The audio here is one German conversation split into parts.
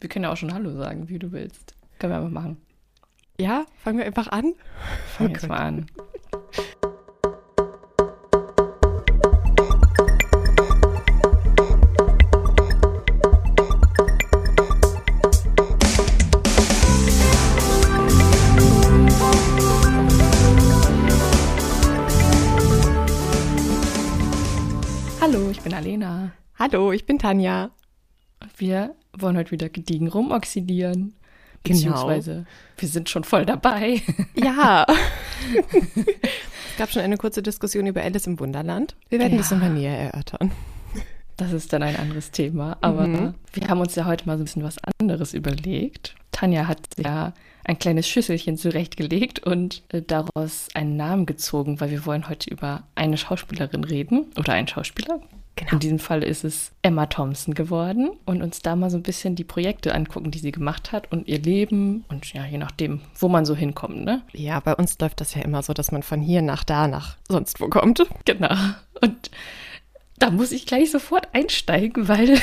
Wir können ja auch schon Hallo sagen, wie du willst. Können wir einfach machen. Ja, fangen wir einfach an. Fangen wir jetzt mal an. Hallo, ich bin Alena. Hallo, ich bin Tanja. Wir wollen heute wieder gediegen rumoxidieren. Genau. Beziehungsweise wir sind schon voll dabei. Ja. es gab schon eine kurze Diskussion über Alice im Wunderland. Wir werden Ja. das nochmal näher erörtern. Das ist dann ein anderes Thema. Aber Mhm. wir haben uns ja heute mal so ein bisschen was anderes überlegt. Tanja hat ja ein kleines Schüsselchen zurechtgelegt und äh, daraus einen Namen gezogen, weil wir wollen heute über eine Schauspielerin reden oder einen Schauspieler. Genau. In diesem Fall ist es Emma Thompson geworden und uns da mal so ein bisschen die Projekte angucken, die sie gemacht hat und ihr Leben und ja, je nachdem, wo man so hinkommt, ne? Ja, bei uns läuft das ja immer so, dass man von hier nach da nach sonst wo kommt. Genau. Und da muss ich gleich sofort einsteigen, weil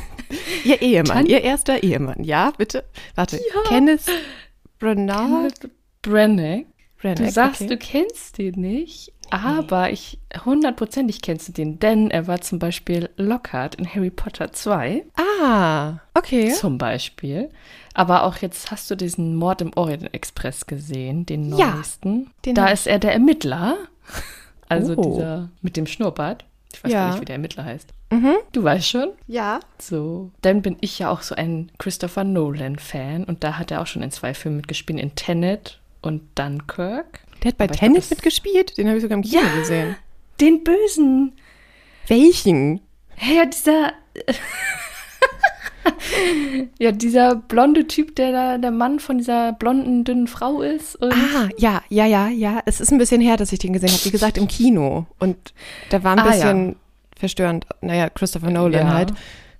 Ihr Ehemann, Tan- ihr erster Ehemann. Ja, bitte. Warte. Ja. Kenneth Branagh? Kenneth Branagh Branagh, Du sagst, okay. du kennst den nicht, aber ich hundertprozentig kennst du den, denn er war zum Beispiel Lockhart in Harry Potter 2, Ah, okay. zum Beispiel. Aber auch jetzt hast du diesen Mord im Orient Express gesehen, den Ja, neuesten. den da ist er der Ermittler, also Oh. dieser mit dem Schnurrbart. Ich weiß Ja. gar nicht, wie der Ermittler heißt. Mhm. Du weißt schon. Ja. So, dann bin ich ja auch so ein Christopher Nolan-Fan und da hat er auch schon in zwei Filmen mitgespielt, in Tenet und Dunkirk. Der hat bei Aber glaub, Tennis das- mitgespielt. Den habe ich sogar im Kino Ja. gesehen. Den Bösen. Welchen? Ja, dieser. ja, dieser blonde Typ, der da der Mann von dieser blonden, dünnen Frau ist. Ah, ja, ja, ja, ja. Es ist ein bisschen her, dass ich den gesehen habe. Wie gesagt, im Kino. Und der war ein Ah, bisschen verstörend. Naja, Christopher Nolan ja, halt.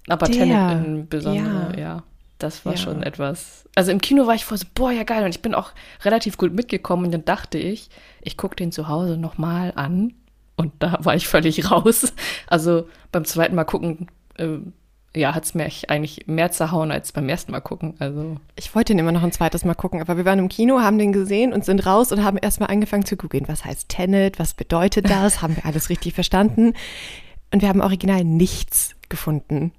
Aber Der, Tenet in besondere, ja. ja. Das war Ja. schon etwas. Also im Kino war ich voll so, boah, ja geil. Und ich bin auch relativ gut mitgekommen. Und dann dachte ich, ich gucke den zu Hause nochmal an. Und da war ich völlig raus. Also beim zweiten Mal gucken, äh, ja, hat es mir eigentlich mehr zerhauen als beim ersten Mal gucken. Also Ich wollte den immer noch ein zweites Mal gucken, aber wir waren im Kino, haben den gesehen und sind raus und haben erstmal angefangen zu googeln. Was heißt Tenet? Was bedeutet das? haben wir alles richtig verstanden? Und wir haben original nichts gefunden.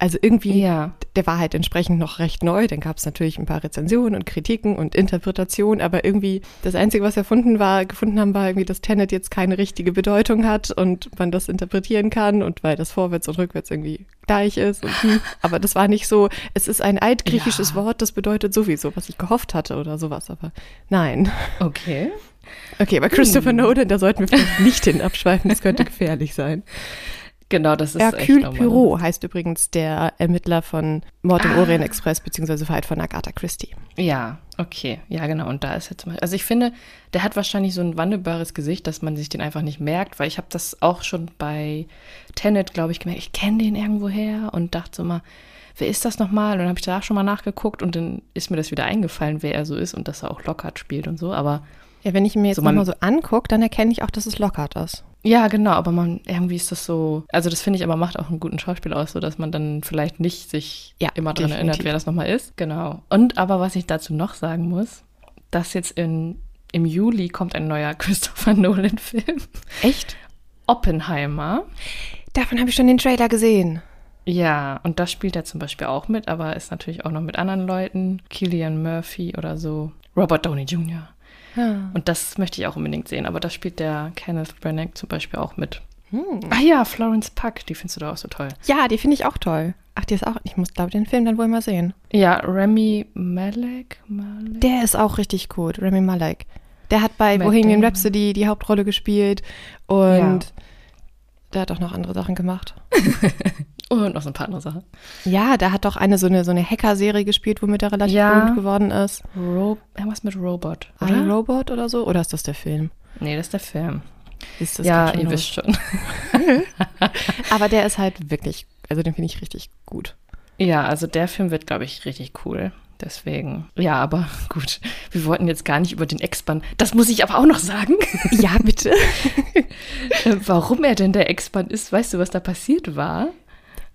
Also irgendwie, Ja. der war halt entsprechend noch recht neu. Dann gab es natürlich ein paar Rezensionen und Kritiken und Interpretationen, aber irgendwie das Einzige, was wir gefunden, war, gefunden haben, war irgendwie, dass Tenet jetzt keine richtige Bedeutung hat und man das interpretieren kann und weil das vorwärts und rückwärts irgendwie gleich ist. Und, hm, aber das war nicht so, es ist ein altgriechisches Ja. Wort, das bedeutet sowieso, was ich gehofft hatte oder sowas, aber nein. Okay. Okay, aber Christopher Nolan, da sollten wir vielleicht nicht hin abschweifen, das könnte gefährlich sein. Genau, das ist Hercule Poirot heißt übrigens der Ermittler von Mord im Ah. Orient Express beziehungsweise Fight von Agatha Christie. Ja, okay. Ja, genau. Und da ist jetzt mal. Also ich finde, der hat wahrscheinlich so ein wandelbares Gesicht, dass man sich den einfach nicht merkt, weil ich habe das auch schon bei Tenet, glaube ich, gemerkt. Ich kenne den irgendwo her und dachte so mal, wer ist das nochmal? Und dann habe ich da schon mal nachgeguckt und dann ist mir das wieder eingefallen, wer er so ist und dass er auch Lockhart spielt und so. Aber Ja, wenn ich mir jetzt So, nochmal so angucke, dann erkenne ich auch, dass es Lockhart ist. Ja, genau. Aber man irgendwie ist das so. Also das finde ich aber macht auch einen guten Schauspieler aus, so dass man dann vielleicht nicht sich Ja, immer dran definitiv. erinnert, wer das nochmal ist. Genau. Und aber was ich dazu noch sagen muss, dass jetzt in, im Juli kommt ein neuer Christopher Nolan-Film. Echt? Oppenheimer. Davon habe ich schon den Trailer gesehen. Ja, und da spielt er zum Beispiel auch mit, aber ist natürlich auch noch mit anderen Leuten. Killian Murphy oder so. Robert Downey Jr. Und das möchte ich auch unbedingt sehen. Aber da spielt der Kenneth Branagh zum Beispiel auch mit. Hm. Ah ja, Florence Puck, die findest du da auch so toll. Ja, die finde ich auch toll. Ach, die ist auch. Ich muss, glaube den Film dann wohl mal sehen. Ja, Remy Malek. Malek? Der ist auch richtig gut, Remy Malek. Der hat bei Matt Bohemian. Rhapsody die Hauptrolle gespielt und der hat auch noch andere Sachen gemacht. Und noch so ein paar andere Sachen. Ja, der hat doch eine so eine, so eine Hacker-Serie gespielt, womit er relativ Ja. berühmt geworden ist. Ro irgendwas mit Robot, oder? Robot oder so? Oder ist das der Film? Nee, das ist der Film. Ist das ja, ihr los. wisst schon. Aber der ist halt wirklich, also den finde ich richtig gut. Ja, also der Film wird, glaube ich, richtig cool. Deswegen. Ja, aber gut. Wir wollten jetzt gar nicht über den Ex-Bahn. Das muss ich aber auch noch sagen. Ja, bitte. Warum er denn der Ex-Bahn ist, weißt du, was da passiert war?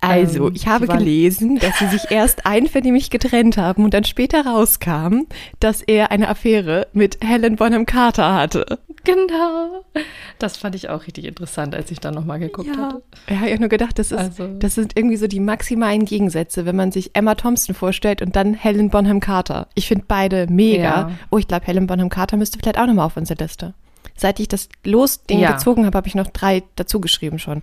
Also, Ähm, ich habe gelesen, dass sie sich erst einvernehmlich getrennt haben und dann später rauskam, dass er eine Affäre mit Helen Bonham Carter hatte. Genau. Das fand ich auch richtig interessant, als ich dann nochmal geguckt hatte. Ja, ich habe nur gedacht, das, ist, Also- das sind irgendwie so die maximalen Gegensätze, wenn man sich Emma Thompson vorstellt und dann Helen Bonham Carter. Ich finde beide mega. Ja. Oh, ich glaube, Helen Bonham Carter müsste vielleicht auch nochmal auf unsere Liste. Seit ich das Los-Ding Ja. gezogen habe, habe ich noch drei dazu geschrieben schon.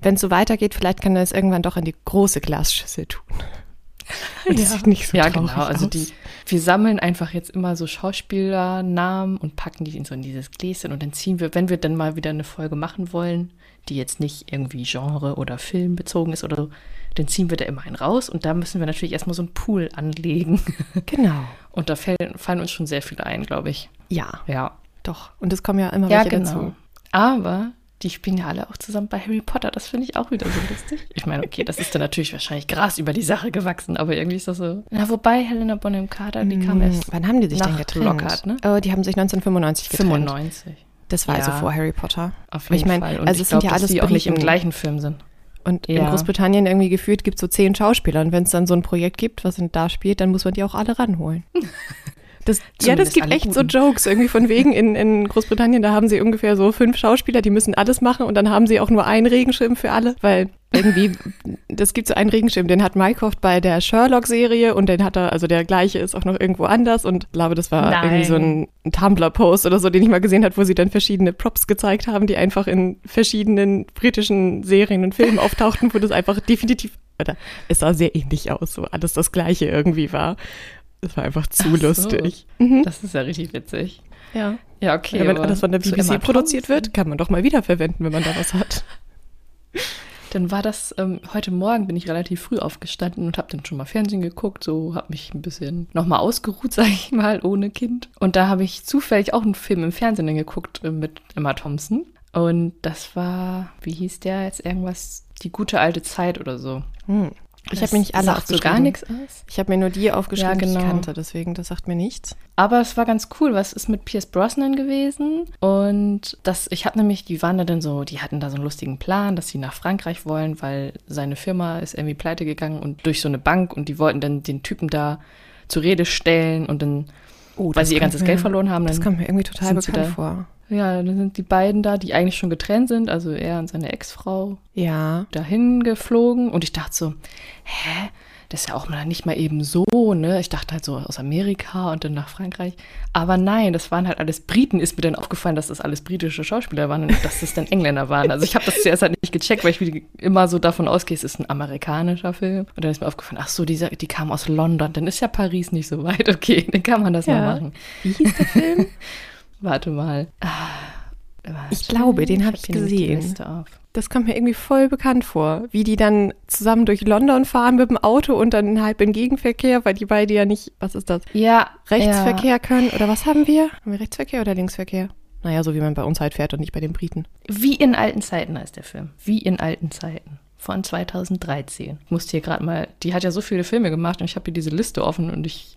Wenn es so weitergeht, vielleicht kann er es irgendwann doch in die große Glasschüssel tun. Und das sieht nicht so ja, genau. Also aus. die, wir sammeln einfach jetzt immer so Schauspielernamen und packen die in so in dieses Gläschen und dann ziehen wir, wenn wir dann mal wieder eine Folge machen wollen, die jetzt nicht irgendwie Genre oder Film bezogen ist oder so, dann ziehen wir da immer einen raus und da müssen wir natürlich erstmal so einen Pool anlegen. Genau. Und da fallen, fallen uns schon sehr viele ein, glaube ich. Ja, Ja. doch. Und es kommen ja immer Ja, welche genau. dazu. Aber die spielen ja alle auch zusammen bei Harry Potter. Das finde ich auch wieder so lustig. Ich meine, okay, das ist dann natürlich wahrscheinlich Gras über die Sache gewachsen, aber irgendwie ist das so. Na, wobei Helena Bonham Carter, die kam Hm, erst Wann haben die sich denn getrennt? Lockhart, ne? Oh, die haben sich 1995 getrennt. 95. Das war also Ja. vor Harry Potter. Auf jeden ich meine, Fall. Und also ich es sind glaub, ja dass die auch nicht im gleichen Film sind. Und in Ja. Großbritannien irgendwie gefühlt gibt es so zehn Schauspieler. Und wenn es dann so ein Projekt gibt, was da spielt, dann muss man die auch alle ranholen. Das, ja, das gibt echt so guten. Jokes irgendwie von wegen in, in Großbritannien, da haben sie ungefähr so fünf Schauspieler, die müssen alles machen und dann haben sie auch nur einen Regenschirm für alle, weil irgendwie, das gibt so einen Regenschirm, den hat Mycroft bei der Sherlock-Serie und den hat er, also der gleiche ist auch noch irgendwo anders und ich glaube, das war Nein. irgendwie so ein, ein Tumblr-Post oder so, den ich mal gesehen habe, wo sie dann verschiedene Props gezeigt haben, die einfach in verschiedenen britischen Serien und Filmen auftauchten, wo das einfach definitiv, oder es sah sehr ähnlich aus, so alles das gleiche irgendwie war. Das war einfach zu Ach so. lustig. Mhm. Das ist ja richtig witzig. Ja. Ja, okay. ja, wenn aber alles von der BBC produziert wird, kann man doch mal wiederverwenden, wenn man da was hat. Dann war das, ähm, heute Morgen bin ich relativ früh aufgestanden und habe dann schon mal Fernsehen geguckt, so habe mich ein bisschen nochmal ausgeruht, sage ich mal, ohne Kind. Und da habe ich zufällig auch einen Film im Fernsehen dann geguckt äh, mit Emma Thompson. Und das war, wie hieß der jetzt irgendwas? Die gute alte Zeit oder so. Hm. Ich Das habe mir nicht alle sagt so gar nichts aus. Ich habe mir nur die aufgeschrieben, die Ja, ich genau. kannte, deswegen, das sagt mir nichts. Aber es war ganz cool, was ist mit Pierce Brosnan gewesen. Und das, ich habe nämlich, die waren da dann so, die hatten da so einen lustigen Plan, dass sie nach Frankreich wollen, weil seine Firma ist irgendwie pleite gegangen und durch so eine Bank und die wollten dann den Typen da zur Rede stellen und dann, Oh, weil sie ihr ganzes Geld verloren haben, Das dann, kommt mir irgendwie total bekannt vor. Ja, dann sind die beiden da, die eigentlich schon getrennt sind, also er und seine Ex-Frau, Ja. dahin geflogen und ich dachte so, hä? Das ist ja auch mal nicht mal eben so, ne? Ich dachte halt so aus Amerika und dann nach Frankreich. Aber nein, das waren halt alles Briten. Ist mir dann aufgefallen, dass das alles britische Schauspieler waren und dass das dann Engländer waren. Also ich habe das zuerst halt nicht gecheckt, weil ich immer so davon ausgehe, es ist ein amerikanischer Film. Und dann ist mir aufgefallen, ach so, die, die kamen aus London. Dann ist ja Paris nicht so weit. Okay, dann kann man das Ja. mal machen. Wie hieß der Film? Warte mal. Ah, Ich glaube, den hab hab ich nämlich die gesehen. Das kommt mir irgendwie voll bekannt vor. Wie die dann zusammen durch London fahren mit dem Auto und dann halb im Gegenverkehr, weil die beide ja nicht, was ist das, Ja, Rechtsverkehr können. Oder was haben wir? Haben wir Rechtsverkehr oder Linksverkehr? Naja, so wie man bei uns halt fährt und nicht bei den Briten. Wie in alten Zeiten heißt der Film. Wie in alten Zeiten. Von 2013. Ich musste hier gerade mal, die hat ja so viele Filme gemacht und ich habe hier diese Liste offen und ich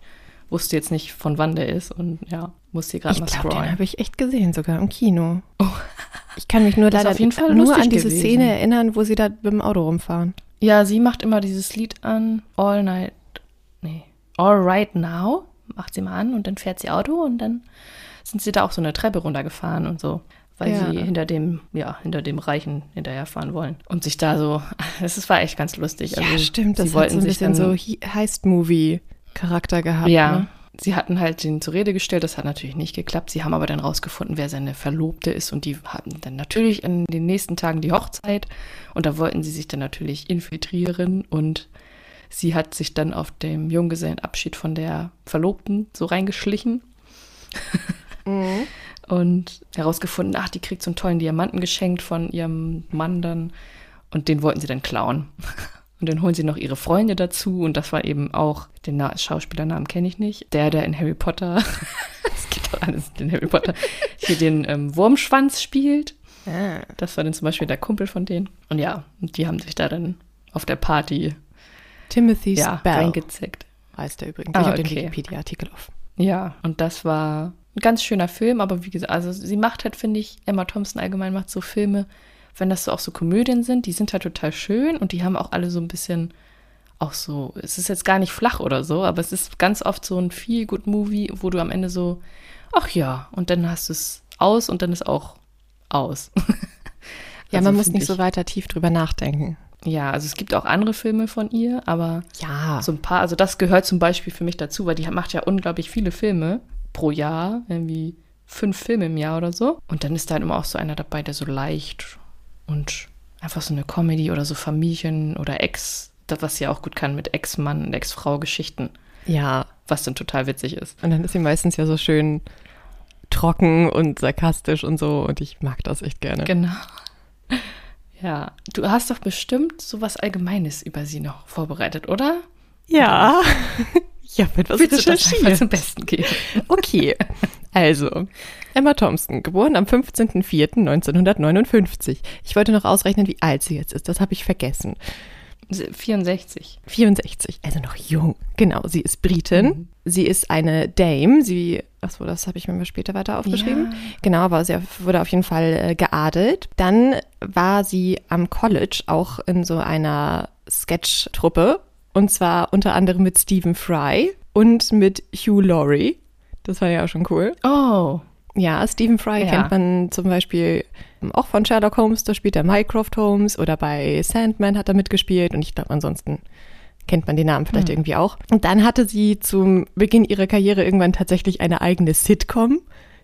wusste jetzt nicht, von wann der ist und ja, musste hier gerade Ich mal glaube, den scrollen. habe ich echt gesehen, sogar im Kino. Ich kann mich nur leider auf jeden Fall nur an diese gewesen. Szene erinnern, wo sie da mit dem Auto rumfahren. Ja, sie macht immer dieses Lied an, All Night, nee, All Right Now, macht sie mal an und dann fährt sie Auto und dann sind sie da auch so eine Treppe runtergefahren und so, weil Ja. sie hinter dem, ja, hinter dem Reichen hinterherfahren wollen und sich da so, es war echt ganz lustig. Also, ja, stimmt. Das sie wollten so ein sich bisschen dann, so He- Heist-Movie-Charakter gehabt. Ja, Ne? sie hatten halt den zur Rede gestellt, das hat natürlich nicht geklappt. Sie haben aber dann rausgefunden, wer seine Verlobte ist und die hatten dann natürlich in den nächsten Tagen die Hochzeit und da wollten sie sich dann natürlich infiltrieren und sie hat sich dann auf dem Junggesellenabschied von der Verlobten so reingeschlichen Mhm. und herausgefunden, ach, die kriegt so einen tollen Diamanten geschenkt von ihrem Mann dann und den wollten sie dann klauen. Und dann holen sie noch ihre Freunde dazu und das war eben auch, den Na Schauspielernamen kenne ich nicht, der, der in Harry Potter, es geht doch alles in Harry Potter, hier den ähm, Wurmschwanz spielt. Ah. Das war dann zum Beispiel der Kumpel von denen. Und ja, die haben sich da dann auf der Party Timothy ja, Spell reingezickt. heißt er übrigens. Ah, ich habe den okay. Wikipedia-Artikel auf. Ja, und das war ein ganz schöner Film, aber wie gesagt, also sie macht halt, finde ich, Emma Thompson allgemein macht so Filme, wenn das so auch so Komödien sind, die sind halt total schön und die haben auch alle so ein bisschen auch so, es ist jetzt gar nicht flach oder so, aber es ist ganz oft so ein Feel-Good-Movie, wo du am Ende so, ach ja, und dann hast du es aus und dann ist auch aus. ja, also man muss nicht ich, so weiter tief drüber nachdenken. Ja, also es gibt auch andere Filme von ihr, aber ja. so ein paar, also das gehört zum Beispiel für mich dazu, weil die macht ja unglaublich viele Filme pro Jahr, irgendwie fünf Filme im Jahr oder so. Und dann ist da halt immer auch so einer dabei, der so leicht und einfach so eine Comedy oder so Familien oder Ex, das, was sie auch gut kann mit Ex-Mann und Ex-Frau-Geschichten. Ja. Was dann total witzig ist. Und dann ist sie meistens ja so schön trocken und sarkastisch und so und ich mag das echt gerne. Genau. Ja, du hast doch bestimmt so was Allgemeines über sie noch vorbereitet, oder? Ja. Ja, mit was Willst recherchiert. Du das zum Besten geben? Okay. Also, Emma Thompson, geboren am 15.04.1959. Ich wollte noch ausrechnen, wie alt sie jetzt ist. Das habe ich vergessen. 64. 64, also noch jung. Genau, sie ist Britin. Mhm. Sie ist eine Dame. Sie, achso, das habe ich mir mal später weiter aufgeschrieben. Ja. Genau, aber sie wurde auf jeden Fall äh, geadelt. Dann war sie am College auch in so einer Sketch-Truppe. Und zwar unter anderem mit Stephen Fry und mit Hugh Laurie. Das war ja auch schon cool. Oh. Ja, Stephen Fry ja. kennt man zum Beispiel auch von Sherlock Holmes, da spielt er Mycroft Holmes oder bei Sandman hat er mitgespielt und ich glaube ansonsten kennt man den Namen vielleicht mhm. irgendwie auch. Und dann hatte sie zum Beginn ihrer Karriere irgendwann tatsächlich eine eigene Sitcom,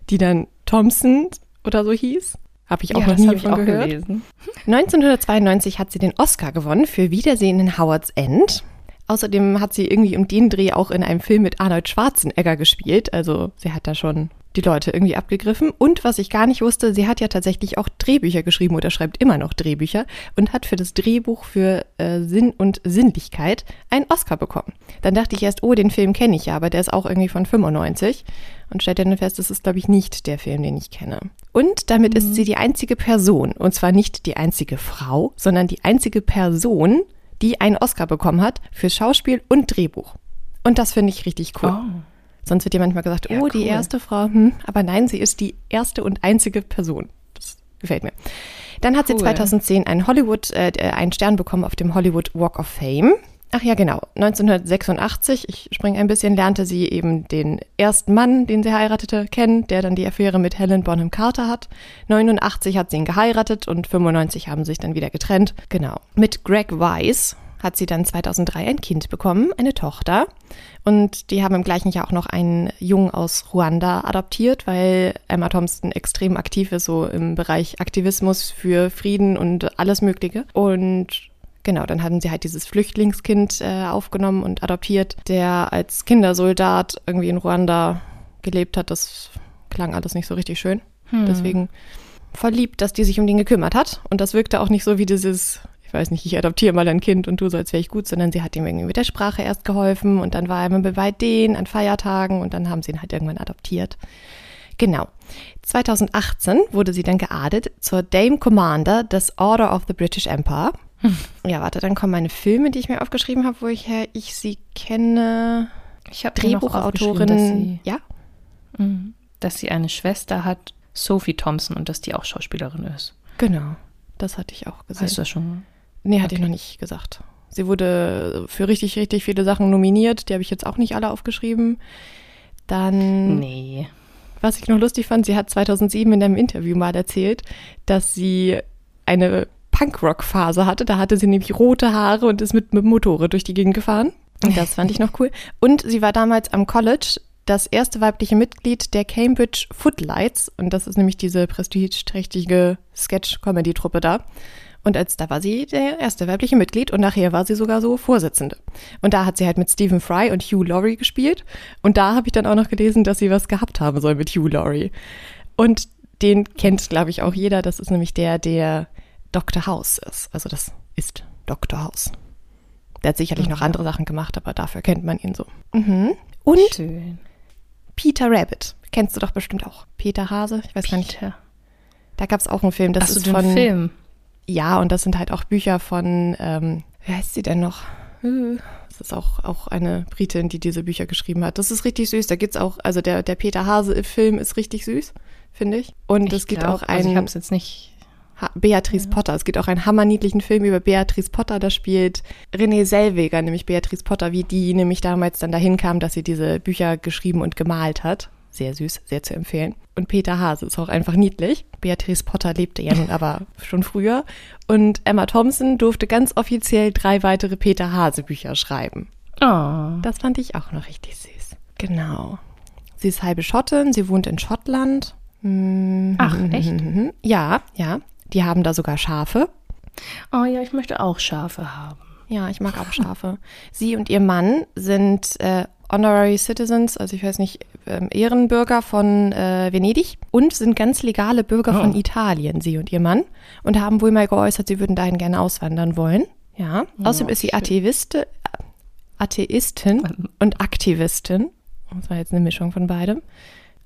die dann Thompson oder so hieß. Habe ich auch ja, noch nie von gehört. Gelesen. 1992 hat sie den Oscar gewonnen für Wiedersehen in Howard's End. Außerdem hat sie irgendwie um den Dreh auch in einem Film mit Arnold Schwarzenegger gespielt. Also sie hat da schon die Leute irgendwie abgegriffen. Und was ich gar nicht wusste, sie hat ja tatsächlich auch Drehbücher geschrieben oder schreibt immer noch Drehbücher und hat für das Drehbuch für äh, Sinn und Sinnlichkeit einen Oscar bekommen. Dann dachte ich erst, oh, den Film kenne ich ja, aber der ist auch irgendwie von 95 und stellte dann fest, das ist, glaube ich, nicht der Film, den ich kenne. Und damit mhm. ist sie die einzige Person, und zwar nicht die einzige Frau, sondern die einzige Person, die einen Oscar bekommen hat für Schauspiel und Drehbuch. Und das finde ich richtig cool. Oh. Sonst wird ja manchmal gesagt, ja, oh, cool. die erste Frau, hm, aber nein, sie ist die erste und einzige Person. Das gefällt mir. Dann hat cool. sie 2010 einen Hollywood, äh, einen Stern bekommen auf dem Hollywood Walk of Fame. Ach ja, genau. 1986, ich springe ein bisschen, lernte sie eben den ersten Mann, den sie heiratete, kennen, der dann die Affäre mit Helen Bonham Carter hat. 89 hat sie ihn geheiratet und 95 haben sie sich dann wieder getrennt. Genau. Mit Greg Weiss hat sie dann 2003 ein Kind bekommen, eine Tochter. Und die haben im gleichen Jahr auch noch einen Jungen aus Ruanda adoptiert, weil Emma Thompson extrem aktiv ist, so im Bereich Aktivismus für Frieden und alles Mögliche. Und genau, dann haben sie halt dieses Flüchtlingskind äh, aufgenommen und adoptiert, der als Kindersoldat irgendwie in Ruanda gelebt hat. Das klang alles nicht so richtig schön. Hm. Deswegen verliebt, dass die sich um den gekümmert hat. Und das wirkte auch nicht so wie dieses weiß nicht, ich adoptiere mal ein Kind und du so, als wäre ich gut, sondern sie hat ihm irgendwie mit der Sprache erst geholfen und dann war er immer bei denen an Feiertagen und dann haben sie ihn halt irgendwann adoptiert. Genau. 2018 wurde sie dann geadelt zur Dame Commander des Order of the British Empire. Ja, warte, dann kommen meine Filme, die ich mir aufgeschrieben habe, woher ich sie kenne. Ich habe Drehbuchautorin. Dass sie, ja? Mhm. Dass sie eine Schwester hat, Sophie Thompson, und dass die auch Schauspielerin ist. Genau, das hatte ich auch gesehen. Hast du das schon? Nee, hatte okay. ich noch nicht gesagt. Sie wurde für richtig, richtig viele Sachen nominiert. Die habe ich jetzt auch nicht alle aufgeschrieben. Dann. Nee. Was ich noch lustig fand, sie hat 2007 in einem Interview mal erzählt, dass sie eine Punkrock-Phase hatte. Da hatte sie nämlich rote Haare und ist mit, mit Motorrad durch die Gegend gefahren. Und das fand ich noch cool. Und sie war damals am College das erste weibliche Mitglied der Cambridge Footlights. Und das ist nämlich diese prestigeträchtige Sketch-Comedy-Truppe da. Und als da war sie der erste weibliche Mitglied und nachher war sie sogar so Vorsitzende. Und da hat sie halt mit Stephen Fry und Hugh Laurie gespielt. Und da habe ich dann auch noch gelesen, dass sie was gehabt haben soll mit Hugh Laurie. Und den kennt, glaube ich, auch jeder. Das ist nämlich der, der Dr. House ist. Also das ist Dr. House. Der hat sicherlich mhm. noch andere Sachen gemacht, aber dafür kennt man ihn so. Mhm. Und Schön. Peter Rabbit. Kennst du doch bestimmt auch. Peter Hase? Ich weiß Peter. gar nicht. Da gab es auch einen Film. Das Hast ist den von, Film? Ja, und das sind halt auch Bücher von, ähm, wer heißt sie denn noch? Das ist auch, auch eine Britin, die diese Bücher geschrieben hat. Das ist richtig süß. Da gibt's auch, also der, der Peter Hase-Film ist richtig süß, finde ich. Und es gibt glaub, auch einen. Also ich habe es jetzt nicht Ha Beatrice ja. Potter. Es gibt auch einen hammerniedlichen Film über Beatrice Potter. Da spielt Renée Selweger, nämlich Beatrice Potter, wie die nämlich damals dann dahin kam, dass sie diese Bücher geschrieben und gemalt hat. Sehr süß, sehr zu empfehlen. Und Peter Hase ist auch einfach niedlich. Beatrice Potter lebte ja nun aber schon früher. Und Emma Thompson durfte ganz offiziell drei weitere Peter Hase Bücher schreiben. Oh. Das fand ich auch noch richtig süß. Genau. Sie ist halbe Schottin, sie wohnt in Schottland. Ach, echt? Ja, ja. Die haben da sogar Schafe. Oh ja, ich möchte auch Schafe haben. Ja, ich mag auch Schafe. Sie und ihr Mann sind äh, Honorary Citizens, also ich weiß nicht, ähm, Ehrenbürger von äh, Venedig und sind ganz legale Bürger oh. von Italien, sie und ihr Mann, und haben wohl mal geäußert, sie würden dahin gerne auswandern wollen. Ja. Oh, Außerdem ist sie Atheiste, Atheistin und Aktivistin. Das war jetzt eine Mischung von beidem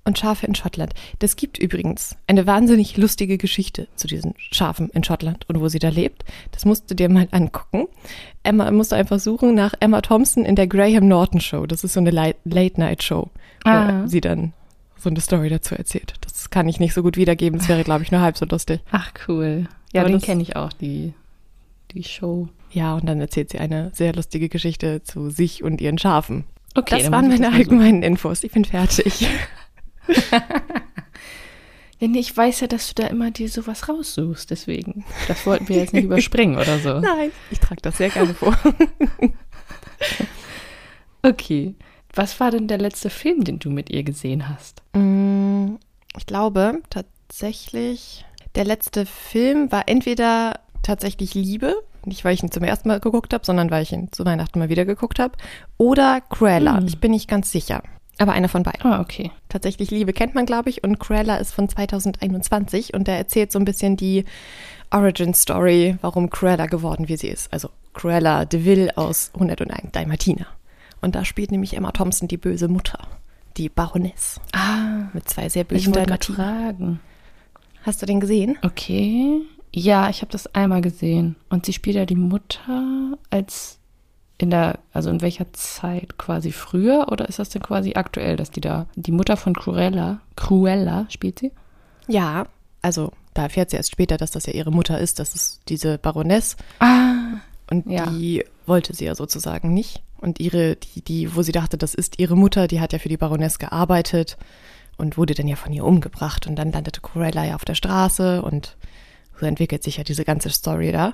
und Schafe in Schottland. Das gibt übrigens eine wahnsinnig lustige Geschichte zu diesen Schafen in Schottland und wo sie da lebt. Das musst du dir mal angucken. Emma musst du einfach suchen nach Emma Thompson in der Graham Norton Show. Das ist so eine Late-Night-Show, wo ah. sie dann so eine Story dazu erzählt. Das kann ich nicht so gut wiedergeben. Das wäre, glaube ich, nur halb so lustig. Ach, cool. Ja, Aber den kenne ich auch, die, die Show. Ja, und dann erzählt sie eine sehr lustige Geschichte zu sich und ihren Schafen. Okay, das waren meine allgemeinen Infos. Ich bin fertig. Nee, ich weiß ja, dass du da immer dir sowas raussuchst, deswegen. Das wollten wir jetzt nicht überspringen oder so. Nein, ich trage das sehr gerne vor. okay. Was war denn der letzte Film, den du mit ihr gesehen hast? Mm, ich glaube tatsächlich, der letzte Film war entweder tatsächlich Liebe, nicht weil ich ihn zum ersten Mal geguckt habe, sondern weil ich ihn zu Weihnachten mal wieder geguckt habe, oder Cruella. Mhm. Ich bin nicht ganz sicher. Aber einer von beiden. Ah, okay. Tatsächlich Liebe kennt man, glaube ich. Und Cruella ist von 2021 und der erzählt so ein bisschen die Origin Story, warum Cruella geworden wie sie ist. Also Cruella de Vil aus 101 Dalmatiner. Und da spielt nämlich Emma Thompson die böse Mutter, die Baroness. Ah. Mit zwei sehr bösen Dalmatinern. Hast du den gesehen? Okay. Ja, ich habe das einmal gesehen. Und sie spielt ja die Mutter als in der, also in welcher Zeit quasi früher oder ist das denn quasi aktuell, dass die da, die Mutter von Cruella, Cruella spielt sie? Ja, also da erfährt sie erst später, dass das ja ihre Mutter ist, das ist diese Baroness. Ah. Und ja. die wollte sie ja sozusagen nicht. Und ihre, die, die, wo sie dachte, das ist ihre Mutter, die hat ja für die Baroness gearbeitet und wurde dann ja von ihr umgebracht. Und dann landete Cruella ja auf der Straße und so entwickelt sich ja diese ganze Story da.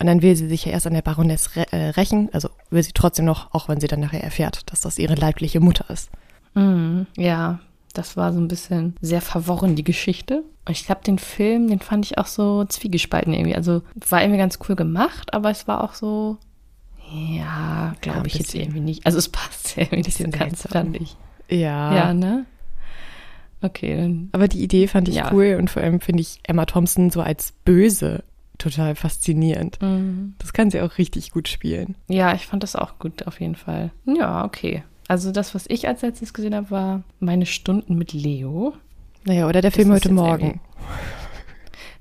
Und dann will sie sich ja erst an der Baroness äh, rächen, also will sie trotzdem noch, auch wenn sie dann nachher erfährt, dass das ihre leibliche Mutter ist. Mm, ja, das war so ein bisschen sehr verworren, die Geschichte. Und ich glaube, den Film, den fand ich auch so zwiegespalten irgendwie. Also war irgendwie ganz cool gemacht, aber es war auch so, ja, glaube ja, ich jetzt irgendwie nicht. Also es passt irgendwie nicht so ganz, fand ich. Ja. Ja, ne? Okay. Dann, aber die Idee fand ich ja. cool und vor allem finde ich Emma Thompson so als böse total faszinierend. Mhm. Das kann sie auch richtig gut spielen. Ja, ich fand das auch gut, auf jeden Fall. Ja, okay. Also das, was ich als letztes gesehen habe, war meine Stunden mit Leo. Naja, oder der Film heute Morgen.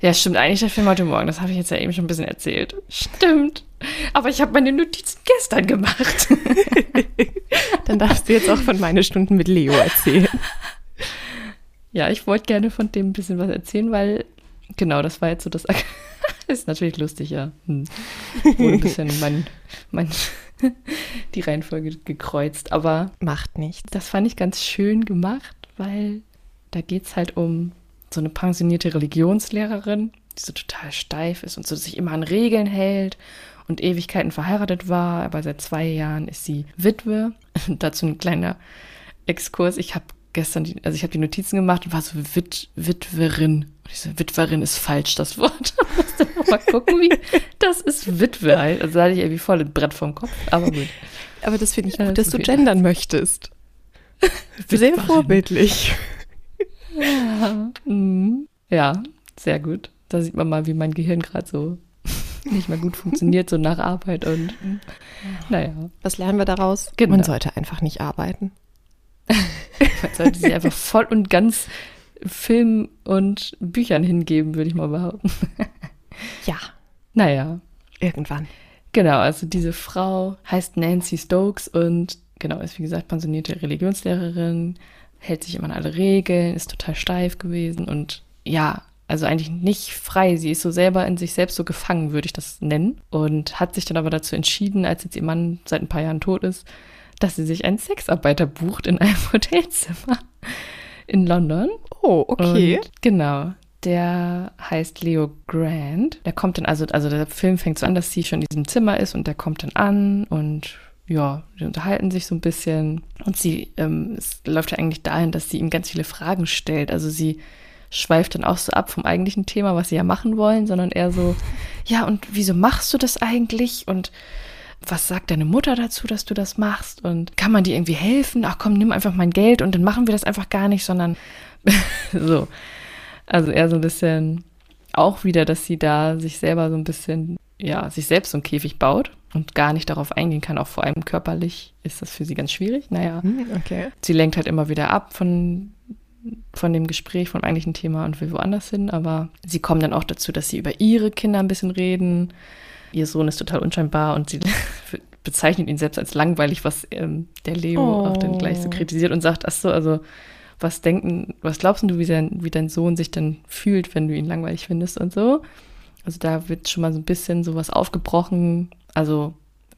Ja, stimmt, eigentlich der Film heute Morgen. Das habe ich jetzt ja eben schon ein bisschen erzählt. Stimmt. Aber ich habe meine Notizen gestern gemacht. Dann darfst du jetzt auch von meinen Stunden mit Leo erzählen. Ja, ich wollte gerne von dem ein bisschen was erzählen, weil, genau, das war jetzt so das ist natürlich lustig, ja. Hm. Wurde ein bisschen mein, mein die Reihenfolge gekreuzt, aber macht nichts. Das fand ich ganz schön gemacht, weil da geht es halt um so eine pensionierte Religionslehrerin, die so total steif ist und so sich immer an Regeln hält und Ewigkeiten verheiratet war, aber seit zwei Jahren ist sie Witwe. Dazu ein kleiner Exkurs. Ich habe gestern, die, also ich habe die Notizen gemacht und war so Wit, Witwerin. So, Witwerin ist falsch, das Wort. mal gucken, wie das ist Witwe halt. Also da hatte ich irgendwie voll ein Brett vom Kopf, aber gut. Aber das finde ich gut, dass du gendern möchtest. Sehr vorbildlich. Ja. Mhm. ja, sehr gut. Da sieht man mal, wie mein Gehirn gerade so nicht mehr gut funktioniert, so nach Arbeit und naja. Was lernen wir daraus? Genau. Man sollte einfach nicht arbeiten. Man sollte sich einfach voll und ganz Film und Büchern hingeben, würde ich mal behaupten. ja. Naja. Irgendwann. Genau, also diese Frau heißt Nancy Stokes und genau, ist wie gesagt pensionierte Religionslehrerin, hält sich immer an alle Regeln, ist total steif gewesen und ja, also eigentlich nicht frei. Sie ist so selber in sich selbst so gefangen, würde ich das nennen. Und hat sich dann aber dazu entschieden, als jetzt ihr Mann seit ein paar Jahren tot ist, dass sie sich einen Sexarbeiter bucht in einem Hotelzimmer in London. Oh, okay. Und genau. Der heißt Leo Grant. Der kommt dann, also, also der Film fängt so an, dass sie schon in diesem Zimmer ist und der kommt dann an und ja, die unterhalten sich so ein bisschen. Und sie, ähm, es läuft ja eigentlich dahin, dass sie ihm ganz viele Fragen stellt. Also sie schweift dann auch so ab vom eigentlichen Thema, was sie ja machen wollen, sondern eher so, ja, und wieso machst du das eigentlich? Und was sagt deine Mutter dazu, dass du das machst? Und kann man dir irgendwie helfen? Ach komm, nimm einfach mein Geld und dann machen wir das einfach gar nicht, sondern so. Also eher so ein bisschen auch wieder, dass sie da sich selber so ein bisschen, ja, sich selbst so einen Käfig baut und gar nicht darauf eingehen kann, auch vor allem körperlich ist das für sie ganz schwierig. Naja, Hm, Okay. sie lenkt halt immer wieder ab von, von dem Gespräch, vom eigentlichen Thema und will woanders hin. Aber sie kommen dann auch dazu, dass sie über ihre Kinder ein bisschen reden. Ihr Sohn ist total unscheinbar und sie bezeichnet ihn selbst als langweilig, was ähm, der Leo Oh. auch dann gleich so kritisiert und sagt, ach so, also was denken, was glaubst du, wie dein, wie dein Sohn sich dann fühlt, wenn du ihn langweilig findest und so. Also da wird schon mal so ein bisschen sowas aufgebrochen. Also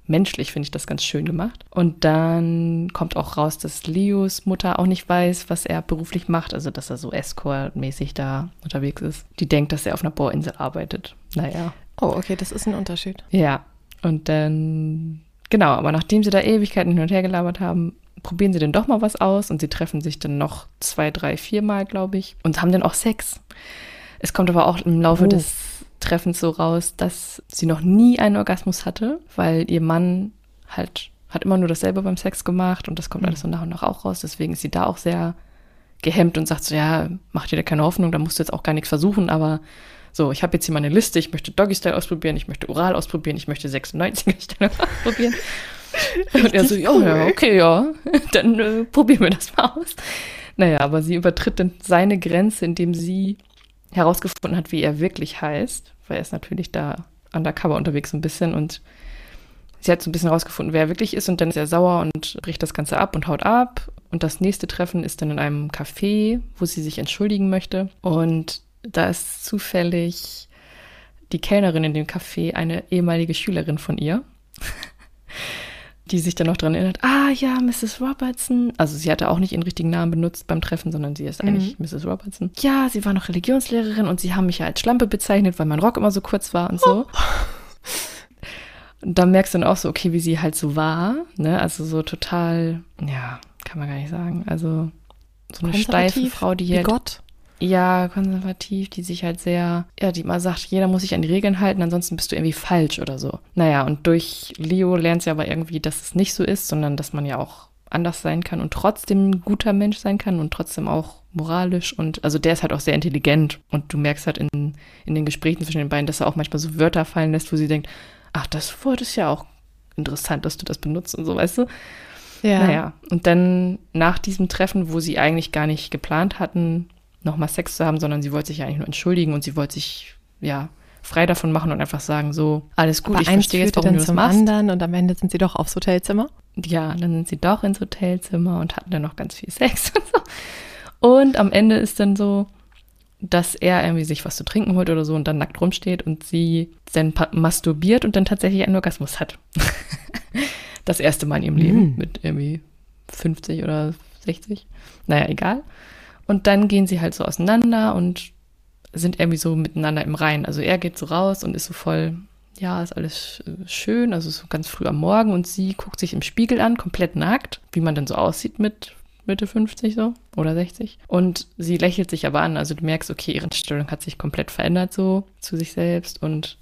menschlich finde ich das ganz schön gemacht. Und dann kommt auch raus, dass Leos Mutter auch nicht weiß, was er beruflich macht. Also dass er so Escort-mäßig da unterwegs ist. Die denkt, dass er auf einer Bohrinsel arbeitet. Naja. Oh, okay, das ist ein Unterschied. Ja. Und dann, genau, aber nachdem sie da Ewigkeiten hin und her gelabert haben, probieren sie dann doch mal was aus und sie treffen sich dann noch zwei, drei, viermal, glaube ich, und haben dann auch Sex. Es kommt aber auch im Laufe Oh. des Treffens so raus, dass sie noch nie einen Orgasmus hatte, weil ihr Mann halt hat immer nur dasselbe beim Sex gemacht und das kommt alles so nach und nach auch raus. Deswegen ist sie da auch sehr gehemmt und sagt so, ja, mach dir da keine Hoffnung, da musst du jetzt auch gar nichts versuchen, aber so, ich habe jetzt hier meine Liste, ich möchte Doggy-Style ausprobieren, ich möchte Oral ausprobieren, ich möchte 96er-Stellung ausprobieren. Und er so, ja, ja, okay, ja, dann äh, probieren wir das mal aus. Naja, aber sie übertritt dann seine Grenze, indem sie herausgefunden hat, wie er wirklich heißt, weil er ist natürlich da undercover unterwegs so ein bisschen und sie hat so ein bisschen herausgefunden, wer er wirklich ist und dann ist er sauer und bricht das Ganze ab und haut ab. Und das nächste Treffen ist dann in einem Café, wo sie sich entschuldigen möchte. Und da ist zufällig die Kellnerin in dem Café eine ehemalige Schülerin von ihr, die sich dann noch daran erinnert, ah ja, Mrs. Robertson. Also sie hatte auch nicht ihren richtigen Namen benutzt beim Treffen, sondern sie ist eigentlich Mrs. Robertson. Ja, sie war noch Religionslehrerin und sie haben mich ja als Schlampe bezeichnet, weil mein Rock immer so kurz war und so. Und da merkst du dann auch so, okay, wie sie halt so war, ne? Also so total, ja, kann man gar nicht sagen. Also so eine steife Frau, die wie halt Gott. Ja, konservativ, die sich halt sehr, ja, die immer sagt, jeder muss sich an die Regeln halten, ansonsten bist du irgendwie falsch oder so. Naja, und durch Leo lernt sie aber irgendwie, dass es nicht so ist, sondern dass man ja auch anders sein kann und trotzdem ein guter Mensch sein kann und trotzdem auch moralisch und also der ist halt auch sehr intelligent und du merkst halt in, in den Gesprächen zwischen den beiden, dass er auch manchmal so Wörter fallen lässt, wo sie denkt, ach, das Wort ist ja auch interessant, dass du das benutzt und so, weißt du? Ja. Naja, und dann nach diesem Treffen, wo sie eigentlich gar nicht geplant hatten, nochmal Sex zu haben, sondern sie wollte sich ja eigentlich nur entschuldigen und sie wollte sich, ja, frei davon machen und einfach sagen, so, alles gut, Aber ich verstehe jetzt, warum du das machst. anderen und am Ende sind sie doch aufs Hotelzimmer. Ja, dann sind sie doch ins Hotelzimmer und hatten dann noch ganz viel Sex und so. Und am Ende ist dann so, dass er irgendwie sich was zu trinken holt oder so und dann nackt rumsteht und sie dann masturbiert und dann tatsächlich einen Orgasmus hat. das erste Mal in ihrem Leben Mm. mit irgendwie 50 oder 60. Naja, egal. Und dann gehen sie halt so auseinander und sind irgendwie so miteinander im Rein. Also er geht so raus und ist so voll, ja, ist alles äh, schön, also so ganz früh am Morgen und sie guckt sich im Spiegel an, komplett nackt, wie man dann so aussieht mit Mitte 50 so oder 60. Und sie lächelt sich aber an, also du merkst, okay, ihre Stellung hat sich komplett verändert so zu sich selbst und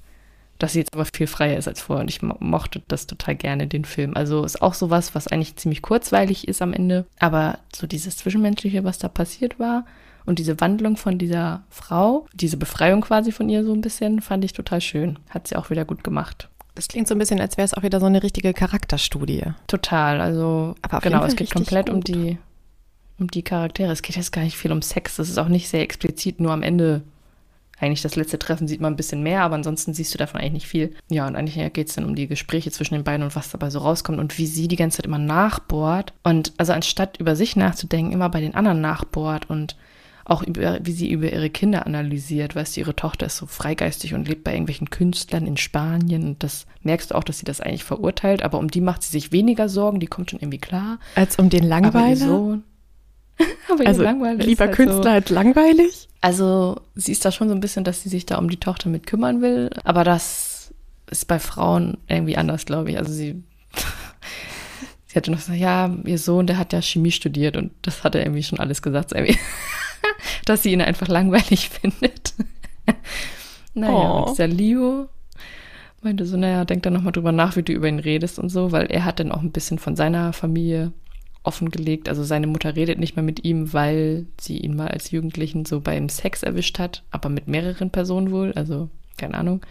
dass sie jetzt aber viel freier ist als vorher. Und ich mo mochte das total gerne, den Film. Also ist auch sowas, was eigentlich ziemlich kurzweilig ist am Ende. Aber so dieses Zwischenmenschliche, was da passiert war und diese Wandlung von dieser Frau, diese Befreiung quasi von ihr so ein bisschen, fand ich total schön. Hat sie auch wieder gut gemacht. Das klingt so ein bisschen, als wäre es auch wieder so eine richtige Charakterstudie. Total. Also Aber genau, es geht komplett um gut. die, um die Charaktere. Es geht jetzt gar nicht viel um Sex. Das ist auch nicht sehr explizit, nur am Ende. Eigentlich das letzte Treffen sieht man ein bisschen mehr, aber ansonsten siehst du davon eigentlich nicht viel. Ja, und eigentlich geht es dann um die Gespräche zwischen den beiden und was dabei so rauskommt und wie sie die ganze Zeit immer nachbohrt. Und also anstatt über sich nachzudenken, immer bei den anderen nachbohrt und auch über, wie sie über ihre Kinder analysiert. Weißt du, ihre Tochter ist so freigeistig und lebt bei irgendwelchen Künstlern in Spanien. Und das merkst du auch, dass sie das eigentlich verurteilt. Aber um die macht sie sich weniger Sorgen. Die kommt schon irgendwie klar. Als um den Langweiler? Aber Also lieber halt Künstler So, als langweilig? also sie ist da schon so ein bisschen, dass sie sich da um die Tochter mit kümmern will. Aber das ist bei Frauen irgendwie anders, glaube ich. Also sie, sie hatte noch gesagt, ja, ihr Sohn, der hat ja Chemie studiert und das hat er irgendwie schon alles gesagt, dass sie ihn einfach langweilig findet. naja, Oh. und dieser Leo meinte so, naja, denk dann nochmal drüber nach, wie du über ihn redest und so, weil er hat dann auch ein bisschen von seiner Familie offengelegt. Also seine Mutter redet nicht mehr mit ihm, weil sie ihn mal als Jugendlichen so beim Sex erwischt hat, aber mit mehreren Personen wohl, also keine Ahnung.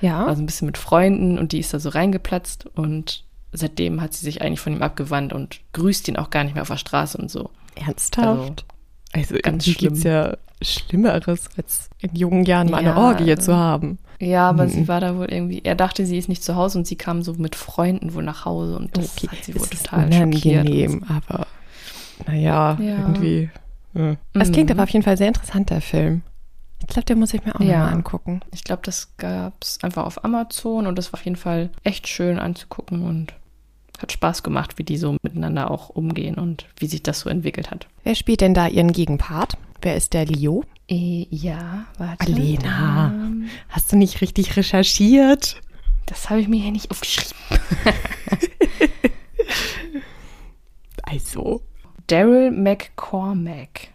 Ja. Also ein bisschen mit Freunden und die ist da so reingeplatzt und seitdem hat sie sich eigentlich von ihm abgewandt und grüßt ihn auch gar nicht mehr auf der Straße und so. Ernsthaft? Also, ganz ganz schlimm. ja Schlimmeres, als in jungen Jahren mal eine Ja, Orgie also- zu haben. Ja, aber Mhm. sie war da wohl irgendwie, er dachte, sie ist nicht zu Hause und sie kam so mit Freunden wohl nach Hause und das Okay, hat sie wohl es ist total schockiert. und unangenehm, aber naja, Ja. irgendwie. Ja. Es Mhm. klingt aber auf jeden Fall sehr interessant, der Film. Ich glaube, den muss ich mir auch Ja. nochmal angucken. Ich glaube, das gab es einfach auf Amazon und das war auf jeden Fall echt schön anzugucken und hat Spaß gemacht, wie die so miteinander auch umgehen und wie sich das so entwickelt hat. Wer spielt denn da ihren Gegenpart? Wer ist der Leo? Äh, ja, warte. Alena. Ähm, Hast du nicht richtig recherchiert? Das habe ich mir hier nicht aufgeschrieben. Also. Daryl McCormack.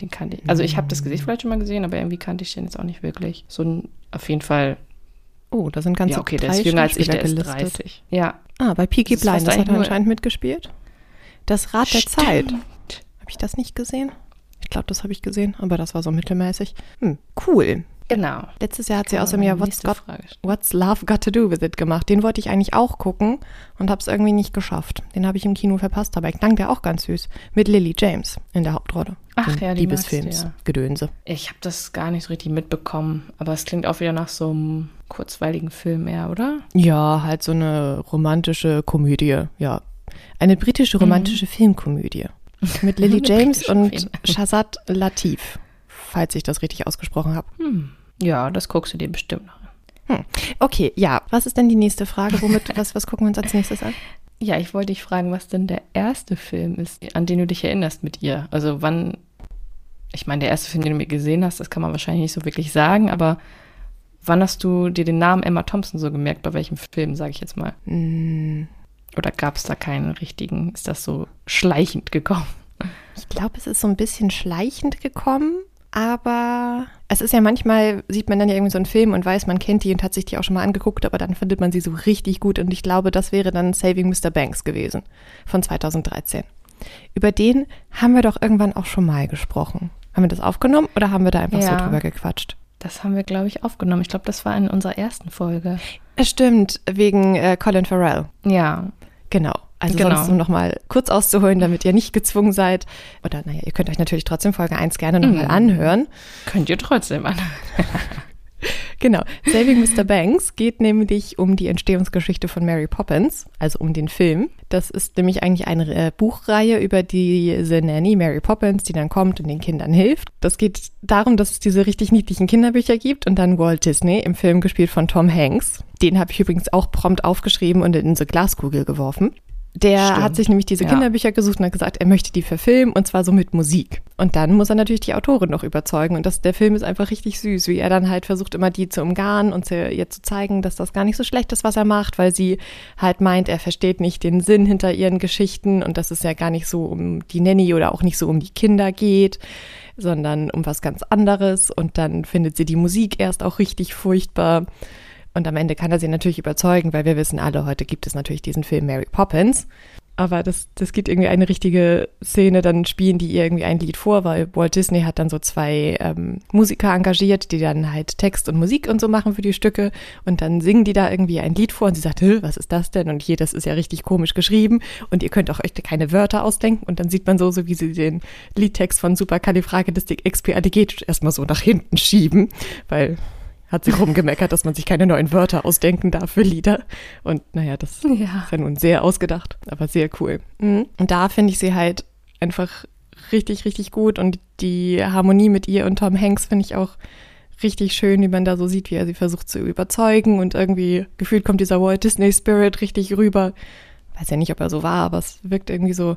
Den kannte ich. Also ich habe das Gesicht vielleicht schon mal gesehen, aber irgendwie kannte ich den jetzt auch nicht wirklich. So ein, auf jeden Fall. Oh, da sind ganze ja, okay, der drei ist jünger als ich, der Schauspieler ist gelistet. 30. Ja. Ah, bei Peaky Blinders hat er anscheinend mitgespielt. Das Rad der Zeit. Habe ich das nicht gesehen? Ich glaube, das habe ich gesehen, aber das war so mittelmäßig. Hm, cool. Genau. Letztes Jahr hat sie Kann aus man dem Jahr die What's, got. What's Love Got to Do with It gemacht. Den wollte ich eigentlich auch gucken und habe es irgendwie nicht geschafft. Den habe ich im Kino verpasst, aber klang der auch ganz süß. Mit Lily James in der Hauptrolle. Ach ja, die Liebesfilms. ja. Gedönse. Ich habe das gar nicht so richtig mitbekommen, aber es klingt auch wieder nach so einem kurzweiligen Film eher, oder? Ja, halt so eine romantische Komödie. Ja. Eine britische romantische Filmkomödie. Mit Lily James und. Shazad Latif. Falls ich das richtig ausgesprochen habe. Hm. Ja, das guckst du dir bestimmt noch an. Okay, ja. Was ist denn die nächste Frage? Womit, was, was gucken wir uns als nächstes an? Ja, ich wollte dich fragen, was denn der erste Film ist, an den du dich erinnerst mit ihr. Also wann, ich meine, der erste Film, den du mir gesehen hast, das kann man wahrscheinlich nicht so wirklich sagen, aber wann hast du dir den Namen Emma Thompson so gemerkt? Bei welchem Film, sage ich jetzt mal? Oder gab es da keinen richtigen? Ist das so schleichend gekommen? Ich glaube, es ist so ein bisschen schleichend gekommen, aber es ist ja manchmal, sieht man dann ja irgendwie so einen Film und weiß, man kennt die und hat sich die auch schon mal angeguckt, aber dann findet man sie so richtig gut und ich glaube, das wäre dann Saving Mr. Banks gewesen von 2013. Über den haben wir doch irgendwann auch schon mal gesprochen. Haben wir das aufgenommen oder haben wir da einfach Ja. so drüber gequatscht? Das haben wir, glaube ich, aufgenommen. Ich glaube, das war in unserer ersten Folge. Es stimmt, wegen äh, Colin Farrell. Ja, Genau. Also Genau. sonst, um nochmal kurz auszuholen, damit ihr nicht gezwungen seid. Oder naja, ihr könnt euch natürlich trotzdem Folge 1 gerne nochmal Mhm. anhören. könnt ihr trotzdem an. Genau. Saving Mr. Banks geht nämlich um die Entstehungsgeschichte von Mary Poppins, also um den Film. Das ist nämlich eigentlich eine äh, Buchreihe über diese Nanny Mary Poppins, die dann kommt und den Kindern hilft. Das geht darum, dass es diese richtig niedlichen Kinderbücher gibt und dann Walt Disney im Film gespielt von Tom Hanks. Den habe ich übrigens auch prompt aufgeschrieben und in unsere Glaskugel geworfen. Der Stimmt. hat sich nämlich diese Ja. Kinderbücher gesucht und hat gesagt, er möchte die verfilmen und zwar so mit Musik. Und dann muss er natürlich die Autorin noch überzeugen und das, der Film ist einfach richtig süß, wie er dann halt versucht immer die zu umgarnen und zu, ihr zu zeigen, dass das gar nicht so schlecht ist, was er macht, weil sie halt meint, er versteht nicht den Sinn hinter ihren Geschichten und dass es ja gar nicht so um die Nanny oder auch nicht so um die Kinder geht, sondern um was ganz anderes und dann findet sie die Musik erst auch richtig furchtbar. Und am Ende kann er sie natürlich überzeugen, weil wir wissen alle, heute gibt es natürlich diesen Film Mary Poppins. Aber das, das gibt irgendwie eine richtige Szene, dann spielen die ihr irgendwie ein Lied vor, weil Walt Disney hat dann so zwei ähm, Musiker engagiert, die dann halt Text und Musik und so machen für die Stücke. Und dann singen die da irgendwie ein Lied vor und sie sagt, "Hä, was ist das denn? Und hier, das ist ja richtig komisch geschrieben und ihr könnt auch euch keine Wörter ausdenken. Und dann sieht man so, so wie sie den Liedtext von Supercalifragilisticexpialidocious erstmal so nach hinten schieben, weil hat sie rumgemeckert, dass man sich keine neuen Wörter ausdenken darf für Lieder. Und naja, das Ja. ist ja nun sehr ausgedacht, aber sehr cool. Mhm. Und da finde ich sie halt einfach richtig, richtig gut. Und die Harmonie mit ihr und Tom Hanks finde ich auch richtig schön, wie man da so sieht, wie er sie versucht zu überzeugen und irgendwie gefühlt kommt dieser Walt Disney Spirit richtig rüber. Weiß ja nicht, ob er so war, aber es wirkt irgendwie so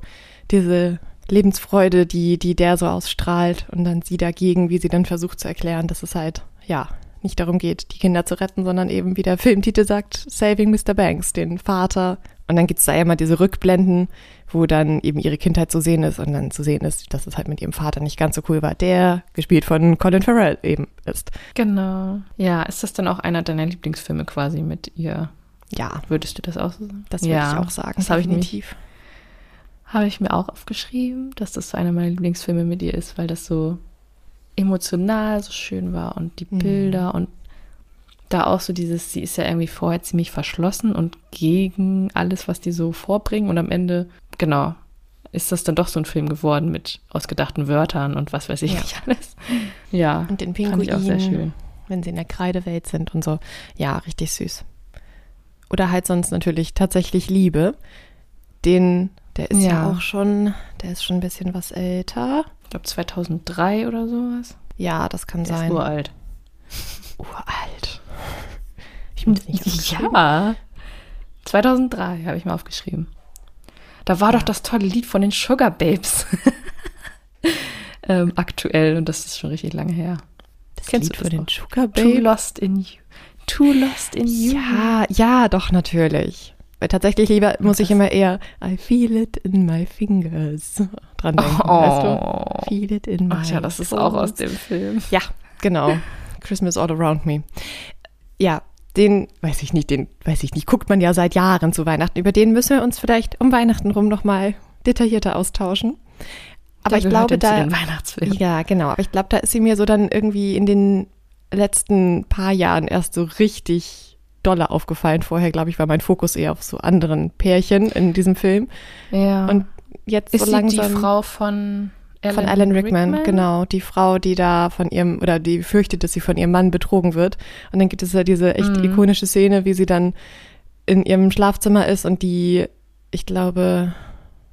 diese Lebensfreude, die, die der so ausstrahlt und dann sie dagegen, wie sie dann versucht zu erklären, dass es halt, ja, nicht darum geht, die Kinder zu retten, sondern eben, wie der Filmtitel sagt, Saving Mr. Banks, den Vater. Und dann gibt es da immer diese Rückblenden, wo dann eben ihre Kindheit zu sehen ist und dann zu sehen ist, dass es halt mit ihrem Vater nicht ganz so cool war, der gespielt von Colin Farrell eben ist. Genau. Ja, ist das dann auch einer deiner Lieblingsfilme quasi mit ihr? Ja. Würdest du das auch so sagen? Das würde ja, ich auch sagen. Das habe ich definitiv. Habe ich mir auch aufgeschrieben, dass das so einer meiner Lieblingsfilme mit ihr ist, weil das so emotional so schön war und die mhm. Bilder und da auch so dieses, sie ist ja irgendwie vorher ziemlich verschlossen und gegen alles, was die so vorbringen und am Ende, genau, ist das dann doch so ein Film geworden mit ausgedachten Wörtern und was weiß ich ja. nicht alles. Ja, und den Pinguinen, auch sehr schön. wenn sie in der Kreidewelt sind und so. Ja, richtig süß. Oder halt sonst natürlich tatsächlich Liebe. Den, der ist ja, ja auch schon, der ist schon ein bisschen was älter. Ich glaube 2003 oder sowas. Ja, das kann der sein. Ist uralt. uralt. Ich mir das nicht Ja. 2003 habe ich mal aufgeschrieben. Da war ja. doch das tolle Lied von den Sugar Babes. ähm, aktuell und das ist schon richtig lange her. Das Kennst Lied du von den Sugar Babes? Too Lost in You. Too Lost in You. Ja, ja, doch, natürlich. Weil tatsächlich lieber muss ich immer eher I feel it in my fingers dran denken, oh. weißt du? Feel it in my Ach ja, das ist auch aus dem Film. Ja, genau. Christmas all around me. Ja, den, weiß ich nicht, den, weiß ich nicht, guckt man ja seit Jahren zu Weihnachten. Über den müssen wir uns vielleicht um Weihnachten rum nochmal detaillierter austauschen. Aber ich glaube, da. Ja, genau. Aber ich glaube, da ist sie mir so dann irgendwie in den letzten paar Jahren erst so richtig doller aufgefallen. Vorher, glaube ich, war mein Fokus eher auf so anderen Pärchen in diesem Film. Ja. Und jetzt ist so langsam. die Frau von Alan von Alan Rickman, Rickman, genau, die Frau, die da von ihrem oder die fürchtet, dass sie von ihrem Mann betrogen wird. Und dann gibt es ja diese echt mhm. ikonische Szene, wie sie dann in ihrem Schlafzimmer ist und die, ich glaube,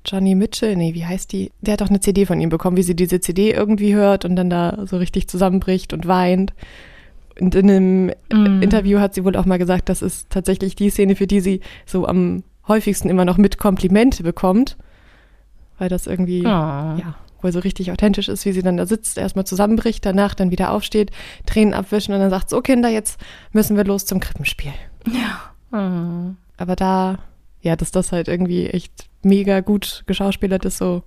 Johnny Mitchell, nee, wie heißt die? Der hat doch eine CD von ihm bekommen, wie sie diese CD irgendwie hört und dann da so richtig zusammenbricht und weint. Und in einem mm. Interview hat sie wohl auch mal gesagt, das ist tatsächlich die Szene, für die sie so am häufigsten immer noch mit Komplimente bekommt. Weil das irgendwie, oh. ja, wohl so richtig authentisch ist, wie sie dann da sitzt, erstmal zusammenbricht, danach dann wieder aufsteht, Tränen abwischen und dann sagt, so Kinder, jetzt müssen wir los zum Krippenspiel. Ja. Oh. Aber da, ja, dass das halt irgendwie echt mega gut geschauspielert ist, so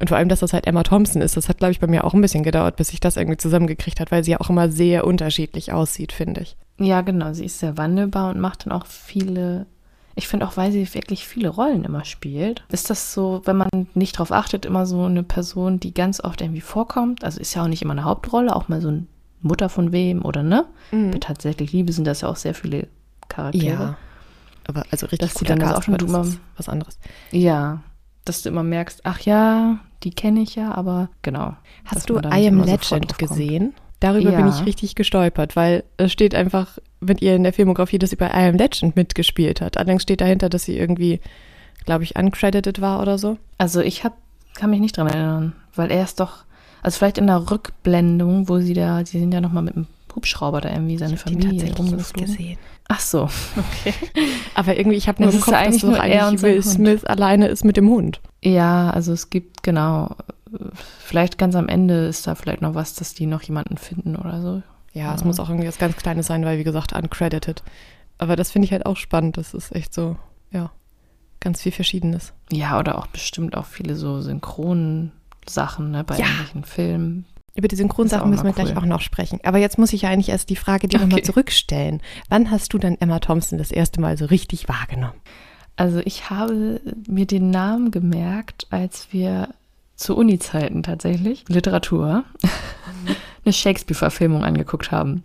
und vor allem, dass das halt Emma Thompson ist, das hat, glaube ich, bei mir auch ein bisschen gedauert, bis ich das irgendwie zusammengekriegt hat, weil sie ja auch immer sehr unterschiedlich aussieht, finde ich. Ja, genau. Sie ist sehr wandelbar und macht dann auch viele. Ich finde auch, weil sie wirklich viele Rollen immer spielt, ist das so, wenn man nicht drauf achtet, immer so eine Person, die ganz oft irgendwie vorkommt. Also ist ja auch nicht immer eine Hauptrolle, auch mal so eine Mutter von wem oder ne? Mhm. Bei tatsächlich Liebe sind das ja auch sehr viele Charaktere. Ja. Aber also richtig das guter Cast, auch schon was anderes. Ja, dass du immer merkst, ach ja, die kenne ich ja, aber genau. Hast du I Am Legend gesehen? Darüber ja. bin ich richtig gestolpert, weil es steht einfach mit ihr in der Filmografie, dass sie bei I Am Legend mitgespielt hat. Allerdings steht dahinter, dass sie irgendwie, glaube ich, uncredited war oder so. Also ich hab, kann mich nicht dran erinnern, weil er ist doch, also vielleicht in der Rückblendung, wo sie da, sie sind ja nochmal mit dem Hubschrauber da irgendwie seine ich Familie rumgeflogen. gesehen. Ach so, okay. Aber irgendwie, ich habe nur im Kopf, dass eigentlich Will Smith alleine ist mit dem Hund. Ja, also es gibt, genau, vielleicht ganz am Ende ist da vielleicht noch was, dass die noch jemanden finden oder so. Ja, ja. es muss auch irgendwie was ganz Kleines sein, weil, wie gesagt, uncredited. Aber das finde ich halt auch spannend. Das ist echt so, ja, ganz viel Verschiedenes. Ja, oder auch bestimmt auch viele so synchronen Sachen ne, bei ja. irgendwelchen Filmen. Über die Synchronsachen müssen wir cool. gleich auch noch sprechen. Aber jetzt muss ich ja eigentlich erst die Frage dir okay. nochmal zurückstellen. Wann hast du dann Emma Thompson das erste Mal so richtig wahrgenommen? Also ich habe mir den Namen gemerkt, als wir zu Uni-Zeiten tatsächlich Literatur eine Shakespeare-Verfilmung angeguckt haben.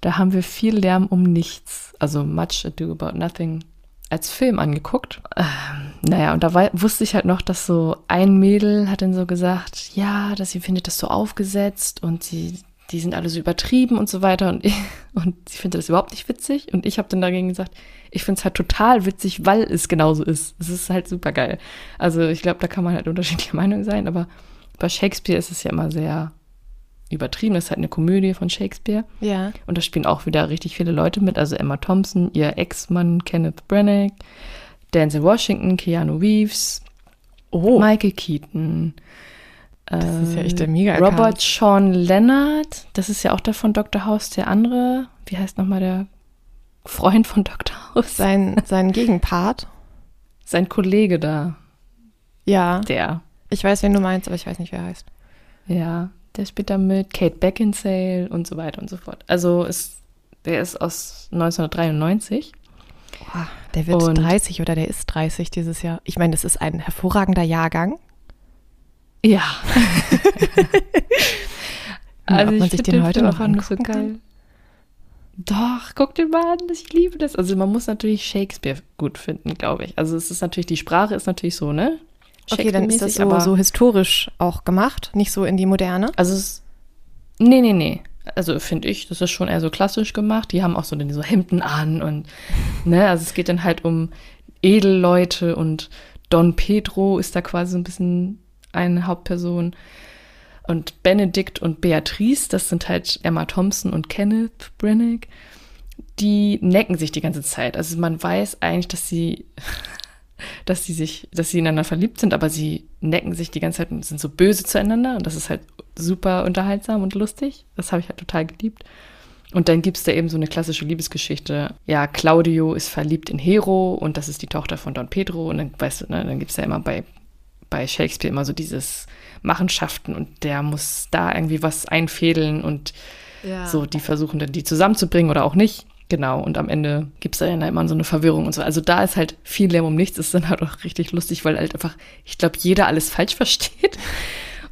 Da haben wir viel Lärm um nichts, also Much Ado About Nothing als Film angeguckt. Ähm, naja, und da wusste ich halt noch, dass so ein Mädel hat dann so gesagt, ja, dass sie findet das so aufgesetzt und sie, die sind alle so übertrieben und so weiter und, ich, und sie findet das überhaupt nicht witzig. Und ich habe dann dagegen gesagt, ich finde es halt total witzig, weil es genauso ist. Es ist halt super geil. Also ich glaube, da kann man halt unterschiedlicher Meinung sein, aber bei Shakespeare ist es ja immer sehr übertrieben. Das ist halt eine Komödie von Shakespeare. Ja. Und da spielen auch wieder richtig viele Leute mit. Also Emma Thompson, ihr Ex-Mann Kenneth Branagh, Denzel Washington, Keanu Reeves, Oh, Michael Keaton. das ist ja echt der äh, mega Robert Sean Leonard, das ist ja auch der von Dr. House, der andere, wie heißt nochmal der Freund von Dr. House? Sein, sein Gegenpart. Sein Kollege da, Ja. der. Ich weiß, wen du meinst, aber ich weiß nicht, wer er heißt. Ja, der spielt da mit, Kate Beckinsale und so weiter und so fort. Also ist, der ist aus 1993. Boah, der wird Und- 30 oder der ist 30 dieses Jahr. Ich meine, das ist ein hervorragender Jahrgang. Ja. ob man ich sich den heute noch so angucken kann? geil. Doch, guck den mal an, ich liebe das. Also man muss natürlich Shakespeare gut finden, glaube ich. Also es ist natürlich, die Sprache ist natürlich so, ne? Okay, dann ist das so, aber- so historisch auch gemacht, nicht so in die Moderne. Also es Nee, nee, nee. Also finde ich, das ist schon eher so klassisch gemacht. Die haben auch so, so Hemden an und ne, also es geht dann halt um Edelleute und Don Pedro ist da quasi so ein bisschen eine Hauptperson. Und Benedikt und Beatrice, das sind halt Emma Thompson und Kenneth Branagh, die necken sich die ganze Zeit. Also man weiß eigentlich, dass sie, dass sie sich, dass sie ineinander verliebt sind, aber sie necken sich die ganze Zeit und sind so böse zueinander und das ist halt super unterhaltsam und lustig. Das habe ich halt total geliebt. Und dann gibt es da eben so eine klassische Liebesgeschichte. Ja, Claudio ist verliebt in Hero und das ist die Tochter von Don Pedro. Und dann, weißt du, ne, dann gibt es ja immer bei, bei Shakespeare immer so dieses Machenschaften und der muss da irgendwie was einfädeln und Ja. so, die versuchen dann die zusammenzubringen oder auch nicht. Genau, und am Ende gibt es da ja immer so eine Verwirrung und so. Also da ist halt viel Lärm um nichts, ist dann halt auch richtig lustig, weil halt einfach, ich glaube, jeder alles falsch versteht.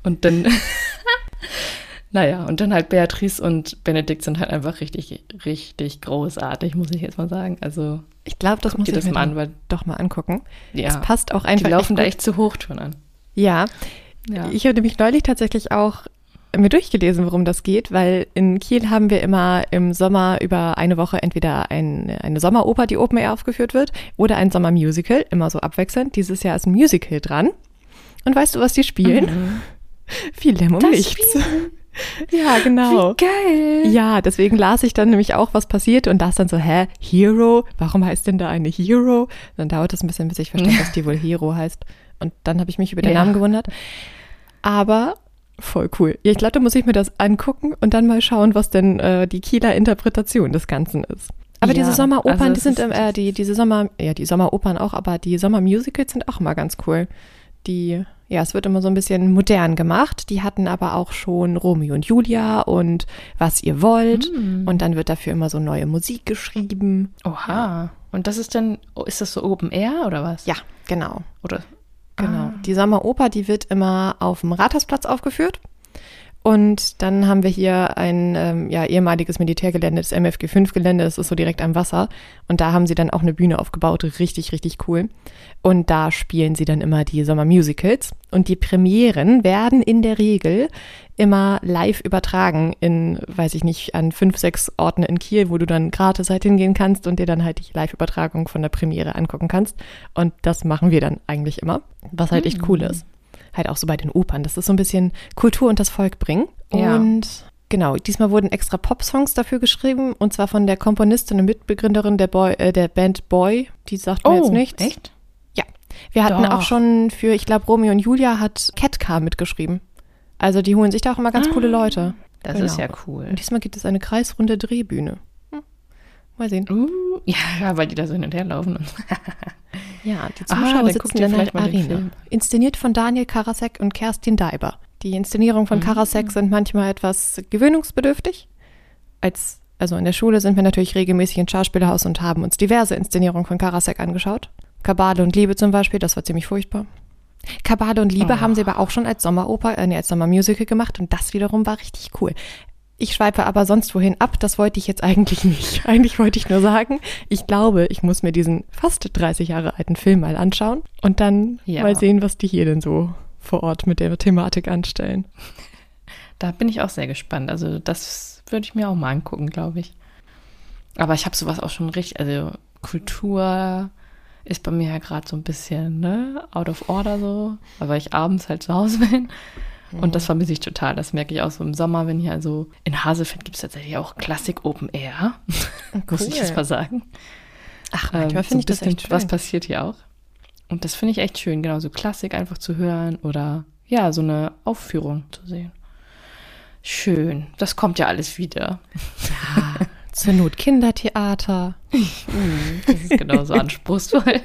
Und dann, naja, und dann halt Beatrice und Benedikt sind halt einfach richtig, richtig großartig, muss ich jetzt mal sagen. Also, Ich glaube, das muss ich das mir mal an, weil, doch mal angucken. Es ja, passt auch die einfach laufen da gut. echt zu Hochtouren an. Ja, Ja. ich habe nämlich neulich tatsächlich auch mir durchgelesen, worum das geht, weil in Kiel haben wir immer im Sommer über eine Woche entweder ein, eine Sommeroper, die Open Air aufgeführt wird, oder ein Sommermusical, immer so abwechselnd. Dieses Jahr ist ein Musical dran. Und weißt du, was die spielen? Mhm. Viel Lärm um Das nichts. Ja, genau. Geil! Ja, deswegen las ich dann nämlich auch, was passiert und das dann so, hä, Hero? Warum heißt denn da eine Hero? Dann dauert es ein bisschen, bis ich verstehe, dass die wohl Hero heißt. Und dann habe ich mich über den Ja. Namen gewundert. Aber voll cool. Ja, ich glaube, da muss ich mir das angucken und dann mal schauen, was denn äh, die Kieler Interpretation des Ganzen ist. Aber Ja, diese Sommeropern, also die sind, äh, die, diese Sommer, ja, die Sommeropern auch, aber die Sommermusicals sind auch immer ganz cool. Die, ja, es wird immer so ein bisschen modern gemacht. Die hatten aber auch schon Romeo und Julia und Was ihr wollt. Mm. Und dann wird dafür immer so neue Musik geschrieben. Oha. Und das ist dann, oh, ist das so Open Air oder was? Ja, genau. Oder? Genau. Ah. Die Sommeroper, die wird immer auf dem Rathausplatz aufgeführt. Und dann haben wir hier ein ähm, ja, ehemaliges Militärgelände, das MFG5-Gelände, das ist so direkt am Wasser. Und da haben sie dann auch eine Bühne aufgebaut, richtig, richtig cool. Und da spielen sie dann immer die Sommermusicals. Und die Premieren werden in der Regel immer live übertragen in, weiß ich nicht, an fünf, sechs Orten in Kiel, wo du dann gratis halt hingehen kannst und dir dann halt die Live-Übertragung von der Premiere angucken kannst. Und das machen wir dann eigentlich immer, was halt echt cool ist. Halt auch so bei den Opern, dass das so ein bisschen Kultur und das Volk bringen. Ja. Und genau, diesmal wurden extra Pop-Songs dafür geschrieben und zwar von der Komponistin und Mitbegründerin der, Boy, äh, der Band Boy. Die sagt mir jetzt nichts. Oh, echt? Ja. Wir hatten Doch. auch schon für, ich glaube, Romeo und Julia hat Catcar mitgeschrieben. Also die holen sich da auch immer ganz Ah. coole Leute. Das Genau. ist ja cool. Und diesmal gibt es eine kreisrunde Drehbühne. Hm. Mal sehen. Uh, ja, weil die da so hin und her laufen. Und Ja, die Ah, Zuschauer dann sitzen ihr in der Arena. Inszeniert von Daniel Karasek und Kerstin Daiber. Die Inszenierungen von Mhm. Karasek sind manchmal etwas gewöhnungsbedürftig. Als, also in der Schule sind wir natürlich regelmäßig ins Schauspielhaus und haben uns diverse Inszenierungen von Karasek angeschaut. Kabale und Liebe zum Beispiel, das war ziemlich furchtbar. Kabale und Liebe Oh. haben sie aber auch schon als Sommeroper, äh, nee, als Sommermusical gemacht und das wiederum war richtig cool. Ich schweife aber sonst wohin ab, das wollte ich jetzt eigentlich nicht. Eigentlich wollte ich nur sagen, ich glaube, ich muss mir diesen fast 30 Jahre alten Film mal anschauen und dann Ja. mal sehen, was die hier denn so vor Ort mit der Thematik anstellen. da bin ich auch sehr gespannt. Also das würde ich mir auch mal angucken, glaube ich. Aber ich habe sowas auch schon richtig, also Kultur ist bei mir ja gerade so ein bisschen, ne, out of order so, weil ich abends halt zu Hause bin. Und das vermisse ich total. Das merke ich auch so im Sommer, wenn hier also in Hasefeld gibt es tatsächlich auch Klassik Open Air. Muss ich Cool. jetzt mal sagen. Ach, Ähm, manchmal so finde ein ich das echt Was schön. passiert hier auch? Und das finde ich echt schön, genau, so Klassik einfach zu hören oder ja, so eine Aufführung zu sehen. Schön. Das kommt ja alles wieder. Zur Not Kindertheater. Das ist genauso anspruchsvoll.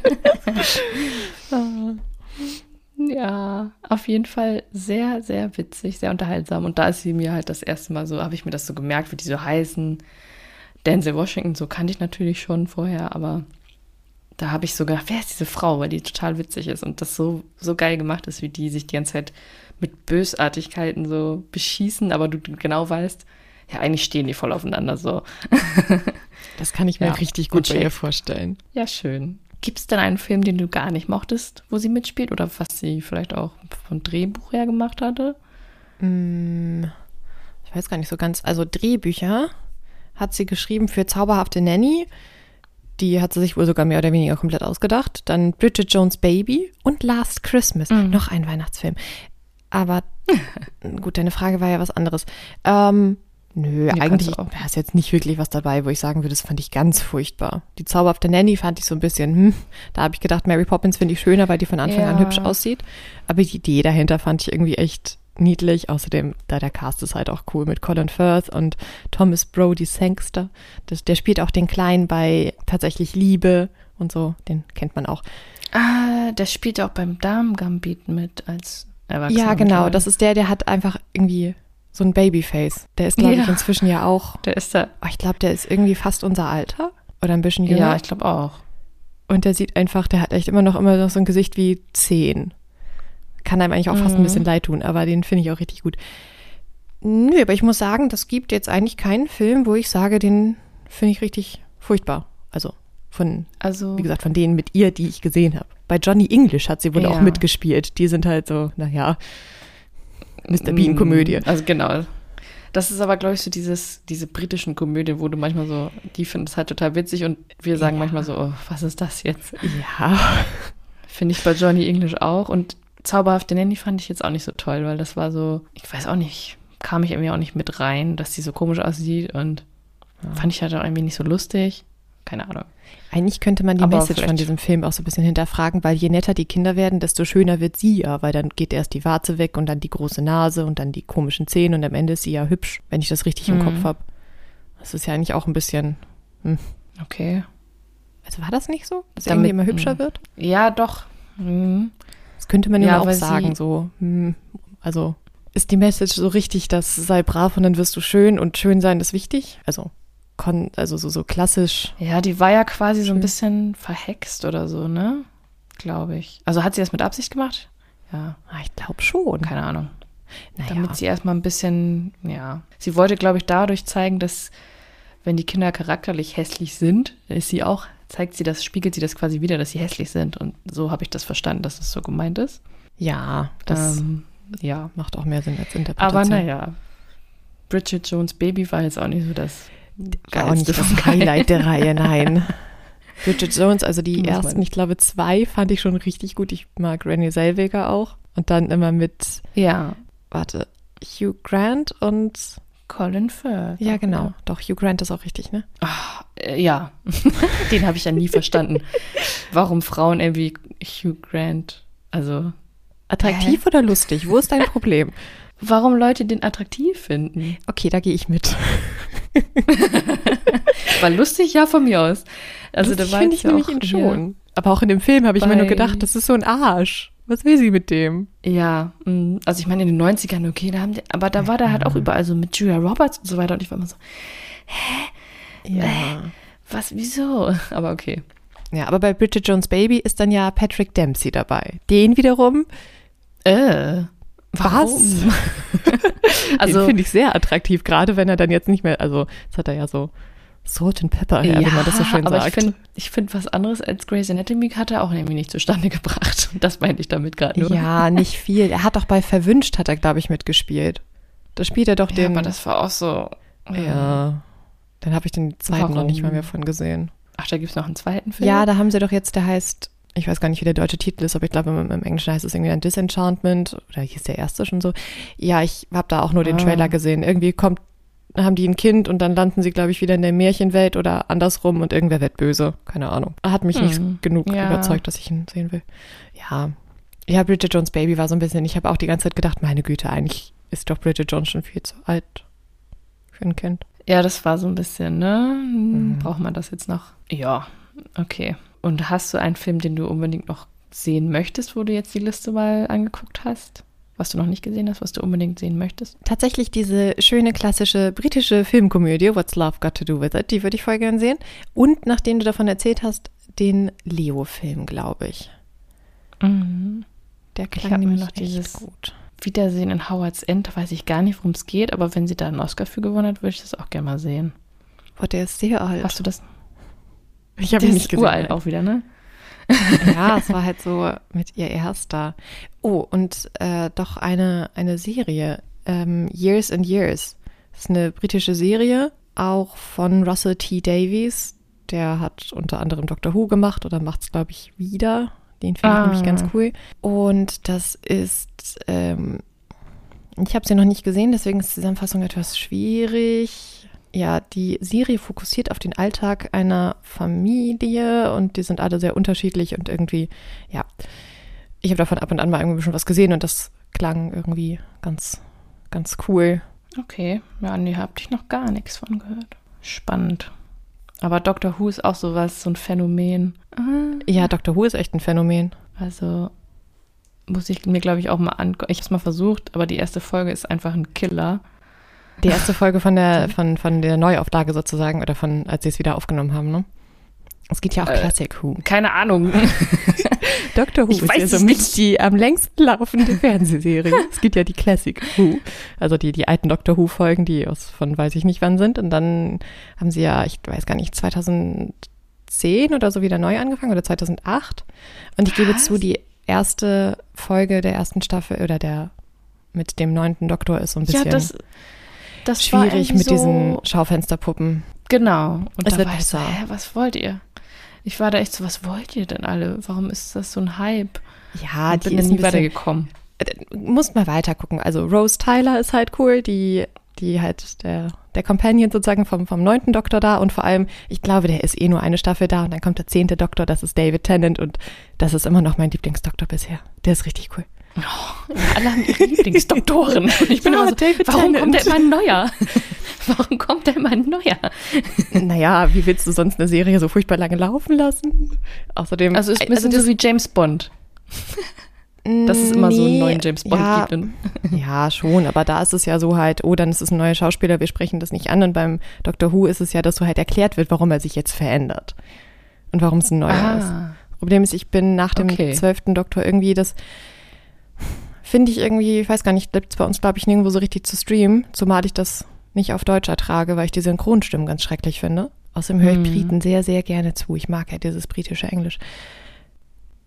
ja, auf jeden Fall sehr, sehr witzig, sehr unterhaltsam. Und da ist sie mir halt das erste Mal so, habe ich mir das so gemerkt, wie die so heißen. Denzel Washington, so kannte ich natürlich schon vorher, aber da habe ich so gedacht, wer ist diese Frau, weil die total witzig ist und das so, so geil gemacht ist, wie die sich die ganze Zeit mit Bösartigkeiten so beschießen, aber du genau weißt, ja, eigentlich stehen die voll aufeinander so. Das kann ich mir Ja, richtig gut bei ihr vorstellen. Ja, schön. Gibt es denn einen Film, den du gar nicht mochtest, wo sie mitspielt oder was sie vielleicht auch vom Drehbuch her gemacht hatte? Mm, Ich weiß gar nicht so ganz. Also Drehbücher hat sie geschrieben für Zauberhafte Nanny. Die hat sie sich wohl sogar mehr oder weniger komplett ausgedacht. Dann Bridget Jones Baby und Last Christmas. Mhm. Noch ein Weihnachtsfilm. Aber gut, deine Frage war ja was anderes. Ähm, nö, kannst eigentlich da ist jetzt nicht wirklich was dabei, wo ich sagen würde, das fand ich ganz furchtbar. Die Zauberhafte Nanny fand ich so ein bisschen, hm, da habe ich gedacht, Mary Poppins finde ich schöner, weil die von Anfang an Ja. hübsch aussieht. Aber die Idee dahinter fand ich irgendwie echt niedlich. Außerdem, da der Cast ist halt auch cool mit Colin Firth und Thomas Brody Sangster. Das, der spielt auch den Kleinen bei tatsächlich Liebe und so. Den kennt man auch. Ah, der spielt auch beim Damen-Gambit mit als Erwachsener. ja, genau. Das ist der, der hat einfach irgendwie so ein Babyface. Der ist, glaube ich, Ja. inzwischen ja auch. Der ist da. Oh, ich glaube, der ist irgendwie fast unser Alter oder ein bisschen jünger. Ja, ich glaube auch. Und der sieht einfach, der hat echt immer noch immer noch so ein Gesicht wie zehn. Kann einem eigentlich auch fast ein Mhm. bisschen leid tun, aber den finde ich auch richtig gut. Nö, aber ich muss sagen, das gibt jetzt eigentlich keinen Film, wo ich sage, den finde ich richtig furchtbar. Also von, Also, wie gesagt, von denen mit ihr, die ich gesehen habe. Bei Johnny English hat sie wohl Ja. auch mitgespielt. Die sind halt so, naja, Mr. Bean-Komödie. Also genau. Das ist aber, glaube ich, so dieses, diese britischen Komödien, wo du manchmal so, die finden es halt total witzig und wir sagen Ja. manchmal so, oh, was ist das jetzt? Ja. Finde ich bei Johnny English auch. Und Zauberhafte Nanny fand ich jetzt auch nicht so toll, weil das war so, ich weiß auch nicht, kam ich irgendwie auch nicht mit rein, dass die so komisch aussieht und fand ich halt auch irgendwie nicht so lustig. Keine Ahnung. Eigentlich könnte man die Aber Message von vielleicht- diesem Film auch so ein bisschen hinterfragen, weil je netter die Kinder werden, desto schöner wird sie ja, weil dann geht erst die Warze weg und dann die große Nase und dann die komischen Zähne und am Ende ist sie ja hübsch, wenn ich das richtig im Mhm. Kopf habe. Das ist ja eigentlich auch ein bisschen, Okay. also war das nicht so, dass sie Damit- irgendwie immer hübscher Mhm. wird? Ja, doch. Mhm. Das könnte man Ja, auch sagen, so, hm, also ist die Message so richtig, dass sei brav und dann wirst du schön und schön sein ist wichtig? Also, kon, also so, so klassisch. Ja, die war ja quasi so ein bisschen verhext oder so, ne? Glaube ich. Also hat sie das mit Absicht gemacht? Ja, Ah, ich glaube schon. keine Ahnung. Naja. Damit sie erstmal ein bisschen, ja. Sie wollte, glaube ich, dadurch zeigen, dass wenn die Kinder charakterlich hässlich sind, ist sie auch, zeigt sie das, spiegelt sie das quasi wieder, dass sie hässlich sind. Und so habe ich das verstanden, dass es so gemeint ist. ja, das ähm, ja. macht auch mehr Sinn als Interpretation. Aber naja. Bridget Jones Baby war jetzt auch nicht so das War auch nicht das vom Highlight der Reihe, nein. Bridget Jones, also die Muss man. ersten, ich glaube zwei fand ich schon richtig gut. Ich mag Renée Zellweger auch. Und dann immer mit, Ja, warte, Hugh Grant und, Colin Firth. ja genau, doch, Hugh Grant ist auch richtig, ne? Äh, ja, den habe ich ja nie verstanden. Warum Frauen irgendwie Hugh Grant, also Attraktiv oder lustig? Wo ist dein Problem? warum Leute den attraktiv finden. Okay, da gehe ich mit. War lustig, ja, von mir aus. Also Lustig da war finde ich nämlich ihn schon. Aber auch in dem Film habe ich mir nur gedacht, das ist so ein Arsch. Was will sie mit dem? Ja, mh, also ich meine in den 90ern, okay, da haben die, aber da war der halt auch überall so mit Julia Roberts und so weiter und ich war immer so, Ja. was, wieso? Aber okay. Ja, aber bei Bridget Jones Baby ist dann ja Patrick Dempsey dabei. Den wiederum, Äh, was? warum? Also, finde ich sehr attraktiv, gerade wenn er dann jetzt nicht mehr, also jetzt hat er ja so Salt and Pepper her, wie man das so schön aber sagt. ich finde, find, was anderes als Grey's Anatomy hat er auch irgendwie nicht zustande gebracht. Das meinte ich damit gerade nur. ja, nicht viel. Er hat doch bei Verwünscht, hat er, glaube ich, mitgespielt. Da spielt er doch Ja, den. aber das war auch so. ja. Dann habe ich den zweiten noch nicht mal Warum? mehr von gesehen. Ach, da gibt es noch einen zweiten Film? Ja, da haben sie doch jetzt, der heißt ich weiß gar nicht, wie der deutsche Titel ist, aber ich glaube, im, im Englischen heißt es irgendwie ein Disenchantment oder hieß der erste schon so. Ja, ich habe da auch nur den Ah. Trailer gesehen. Irgendwie kommt, haben die ein Kind und dann landen sie, glaube ich, wieder in der Märchenwelt oder andersrum und irgendwer wird böse. Keine Ahnung. Hat mich nicht Hm. genug Ja. überzeugt, dass ich ihn sehen will. Ja. Ja, Bridget Jones Baby war so ein bisschen, ich habe auch die ganze Zeit gedacht, meine Güte, eigentlich ist doch Bridget Jones schon viel zu alt für ein Kind. Ja, das war so ein bisschen, ne? Mhm. Braucht man das jetzt noch? Ja, okay. Und hast du einen Film, den du unbedingt noch sehen möchtest, wo du jetzt die Liste mal angeguckt hast? Was du noch nicht gesehen hast, was du unbedingt sehen möchtest? Tatsächlich diese schöne klassische britische Filmkomödie, What's Love Got to Do with It, die würde ich voll gern sehen. Und nachdem du davon erzählt hast, den Leo-Film, glaube ich. Der Ich klang hab mir noch dieses- gut. Wiedersehen in Howard's End, da weiß ich gar nicht, worum es geht, aber wenn sie da einen Oscar für gewonnen hat, würde ich das auch gerne mal sehen. Boah, der ist sehr alt. Hast du das? Ich habe ihn nicht gesehen. uralt auch wieder, ne? Ja, es war halt so mit ihr erster. Oh, und äh, doch eine, eine Serie, ähm, Years and Years. Das ist eine britische Serie, auch von Russell T. Davies. Der hat unter anderem Doctor Who gemacht oder macht es, glaube ich, wieder. Den finde ich Ah. nämlich ganz cool. Und das ist, ähm, ich habe sie noch nicht gesehen, deswegen ist die Zusammenfassung etwas schwierig. Ja, die Serie fokussiert auf den Alltag einer Familie und die sind alle sehr unterschiedlich und irgendwie, ja, ich habe davon ab und an mal irgendwie schon was gesehen und das klang irgendwie ganz, ganz cool. Okay, ja, nee, hab ich noch gar nichts von gehört. Spannend. Aber Doctor Who ist auch sowas, so ein Phänomen. Ah, Ja, Doctor Who ist echt ein Phänomen. Also muss ich mir, glaube ich, auch mal angucken. Ich habe es mal versucht, aber die erste Folge ist einfach ein Killer. Die erste Folge von der, von, von der Neuauflage sozusagen oder von, als sie es wieder aufgenommen haben, ne? Es geht ja auch Äh, Classic Who. Keine Ahnung. Doctor Who ich ist weiß ja somit nicht. die am längsten laufende Fernsehserie. es gibt ja die Classic Who, also die, die alten Doctor Who Folgen, die aus von weiß ich nicht wann sind. Und dann haben sie ja, ich weiß gar nicht, 2010 oder so wieder neu angefangen oder 2008. Und ich gebe Was? zu, die erste Folge der ersten Staffel oder der mit dem neunten Doktor ist so ein ja, bisschen das, das schwierig mit so, diesen Schaufensterpuppen. Genau. Und Es da wird war ich so, besser. hä, was wollt ihr? Ich war da echt so, was wollt ihr denn alle? Warum ist das so ein Hype? Ja, Und die bin ist nie weitergekommen. äh, muss mal weiter gucken. Also Rose Tyler ist halt cool, die, die halt der, der Companion sozusagen vom, vom neunten Doktor da und vor allem, ich glaube, der ist eh nur eine Staffel da und dann kommt der zehnte Doktor, das ist David Tennant und das ist immer noch mein Lieblingsdoktor bisher. Der ist richtig cool. Alle haben ihre Lieblingsdoktoren. Und ich bin Ja, immer so, David warum Tennant. kommt da immer ein neuer? Warum kommt da immer ein neuer? naja, wie willst du sonst eine Serie so furchtbar lange laufen lassen? Außerdem. Also ist ein bisschen das- so wie James Bond, dass es immer so einen neuen James Bond ja, gibt. Ja, schon, aber da ist es ja so halt, oh, dann ist es ein neuer Schauspieler, wir sprechen das nicht an. Und beim Doctor Who ist es ja, dass so halt erklärt wird, warum er sich jetzt verändert. Und warum es ein neuer ist. ah, Problem ist, ich bin nach dem Okay. zwölften Doktor irgendwie das, finde ich irgendwie, ich weiß gar nicht, gibt es bei uns, glaube ich, nirgendwo so richtig zu streamen, zumal ich das nicht auf Deutsch ertrage, weil ich die Synchronstimmen ganz schrecklich finde. Außerdem höre ich Mhm. Briten sehr, sehr gerne zu. Ich mag ja dieses britische Englisch.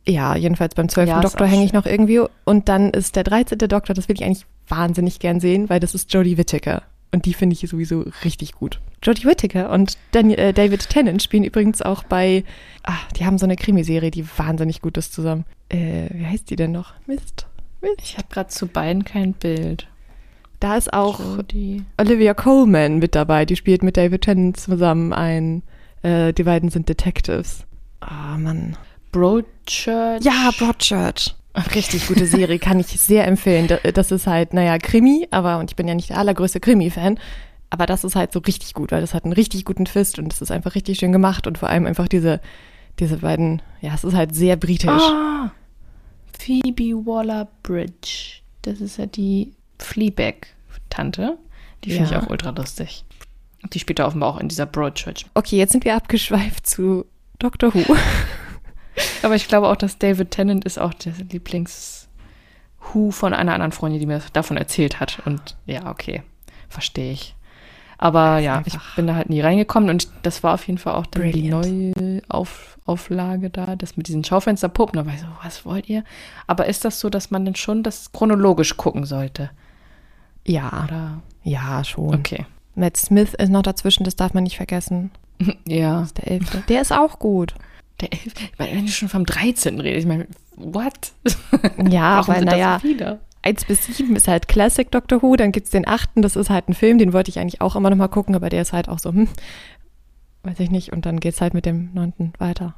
Ja, jedenfalls beim zwölften Ja, ist Doktor hänge ich noch irgendwie. Und dann ist der 13. Doktor, das will ich eigentlich wahnsinnig gern sehen, weil das ist Jodie Whittaker. Und die finde ich sowieso richtig gut. Jodie Whittaker und Daniel, äh, David Tennant spielen übrigens auch bei, ah, die haben so eine Krimiserie, die wahnsinnig gut ist zusammen. Äh, wie heißt die denn noch? Mist. Ich habe gerade zu beiden kein Bild. Da ist auch Jodie. Olivia Coleman mit dabei. Die spielt mit David Tennant zusammen ein, äh, die beiden sind Detectives. Ah, Mann. Broadchurch. Ja, Broadchurch. Richtig gute Serie, kann ich sehr empfehlen. Da- Das ist halt, naja, Krimi, aber, und ich bin ja nicht der allergrößte Krimi-Fan, aber das ist halt so richtig gut, weil das hat einen richtig guten Twist und es ist einfach richtig schön gemacht und vor allem einfach diese, diese beiden, ja, es ist halt sehr britisch. Ah, Phoebe Waller-Bridge. Das ist ja die Fleabag-Tante. Die finde Ja. ich auch ultra lustig. Die spielt da offenbar auch in dieser Broadchurch. Okay, jetzt sind wir abgeschweift zu Doctor Who. Aber ich glaube auch, dass David Tennant ist auch der Lieblings-Who von einer anderen Freundin, die mir davon erzählt hat. Und ja, okay, verstehe ich. Aber ja, ich bin da halt nie reingekommen und das war auf jeden Fall auch dann Brilliant. die neue Auf, Auflage da, das mit diesen Schaufensterpuppen. Da war ich so, was wollt ihr? Aber ist das so, dass man denn schon das chronologisch gucken sollte? Ja, Oder? ja, schon. Okay. Matt Smith ist noch dazwischen, das darf man nicht vergessen. Ja. Das ist der Elfte. Der ist auch gut. Der 11. Ich meine, wenn du schon vom 13. redest, ich meine, what? Ja, Warum weil, naja, so viele? 1 bis 7 ist halt Classic Doctor Who, dann gibt's den 8. Das ist halt ein Film, den wollte ich eigentlich auch immer noch mal gucken, aber der ist halt auch so, hm, weiß ich nicht. Und dann geht's halt mit dem 9. weiter.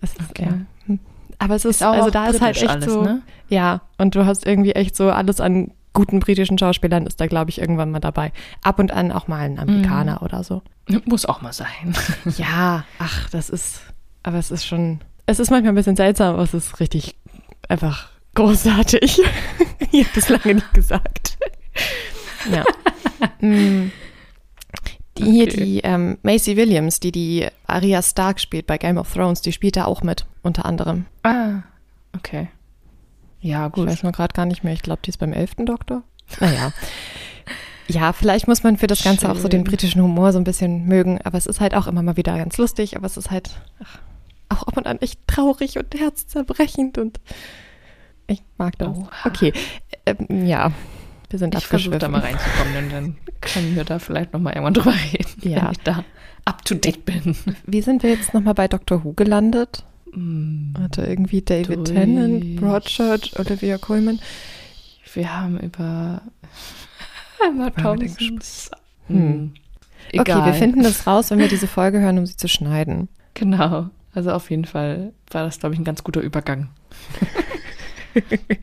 Das ist, Okay. ja, hm. Aber es ist, Ist auch also da ist halt echt alles, so, ne? ja, und du hast irgendwie echt so alles an guten britischen Schauspielern ist da, glaube ich, irgendwann mal dabei. Ab und an auch mal ein Amerikaner Mhm. oder so. Muss auch mal sein. Ja, ach, das ist, aber es ist schon, es ist manchmal ein bisschen seltsam, aber es ist richtig einfach großartig. ich habe das lange nicht gesagt. ja. Mm. Die, Hier Okay. die ähm, Macy Williams, die die Arya Stark spielt bei Game of Thrones, die spielt da auch mit, unter anderem. Ah, okay. Ja, Ich gut. weiß nur gerade gar nicht mehr, ich glaube, die ist beim elften Doktor. Naja. Ja, vielleicht muss man für das Ganze auch so den Schön. britischen Humor so ein bisschen mögen, aber es ist halt auch immer mal wieder ganz lustig, aber es ist halt ach, auch ab und an echt traurig und herzzerbrechend und ich mag das. Oha. Okay, ähm, ja, wir sind Ich versuche da mal reinzukommen und dann können wir da vielleicht noch mal irgendwann drüber reden, Ja. wenn ich da up to date bin. Wie sind wir jetzt nochmal bei Dr. Who gelandet? Mm, Hatte irgendwie David Durch- Tennant, Broadchurch, Olivia Colman. Wir haben über Emma Thompsons. Hm. Hm. Okay, Egal. wir finden das raus, wenn wir diese Folge hören, um sie zu schneiden. Genau. Also auf jeden Fall war das, glaube ich, ein ganz guter Übergang.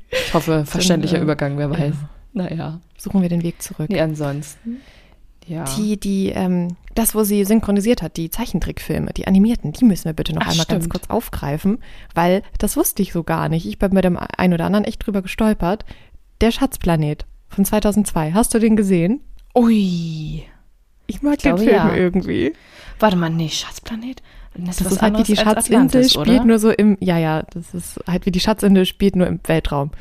Ich hoffe, verständlicher äh, Übergang, wer weiß. ja. Naja. Suchen wir den Weg zurück. Nee, ansonsten. Ja. Die, die, ähm, das, wo sie synchronisiert hat, die Zeichentrickfilme, die animierten, die müssen wir bitte noch Ach, einmal ganz stimmt. kurz aufgreifen, weil das wusste ich so gar nicht. Ich bin bei dem einen oder anderen echt drüber gestolpert. Der Schatzplanet von 2002. Hast du den gesehen? Ui. Ich mag Ich den Film ja. irgendwie. Warte mal, nee, Schatzplanet? Das ist halt wie die Schatzinsel spielt nur so im, ja, ja, das ist halt wie die Schatzinsel spielt nur im Weltraum.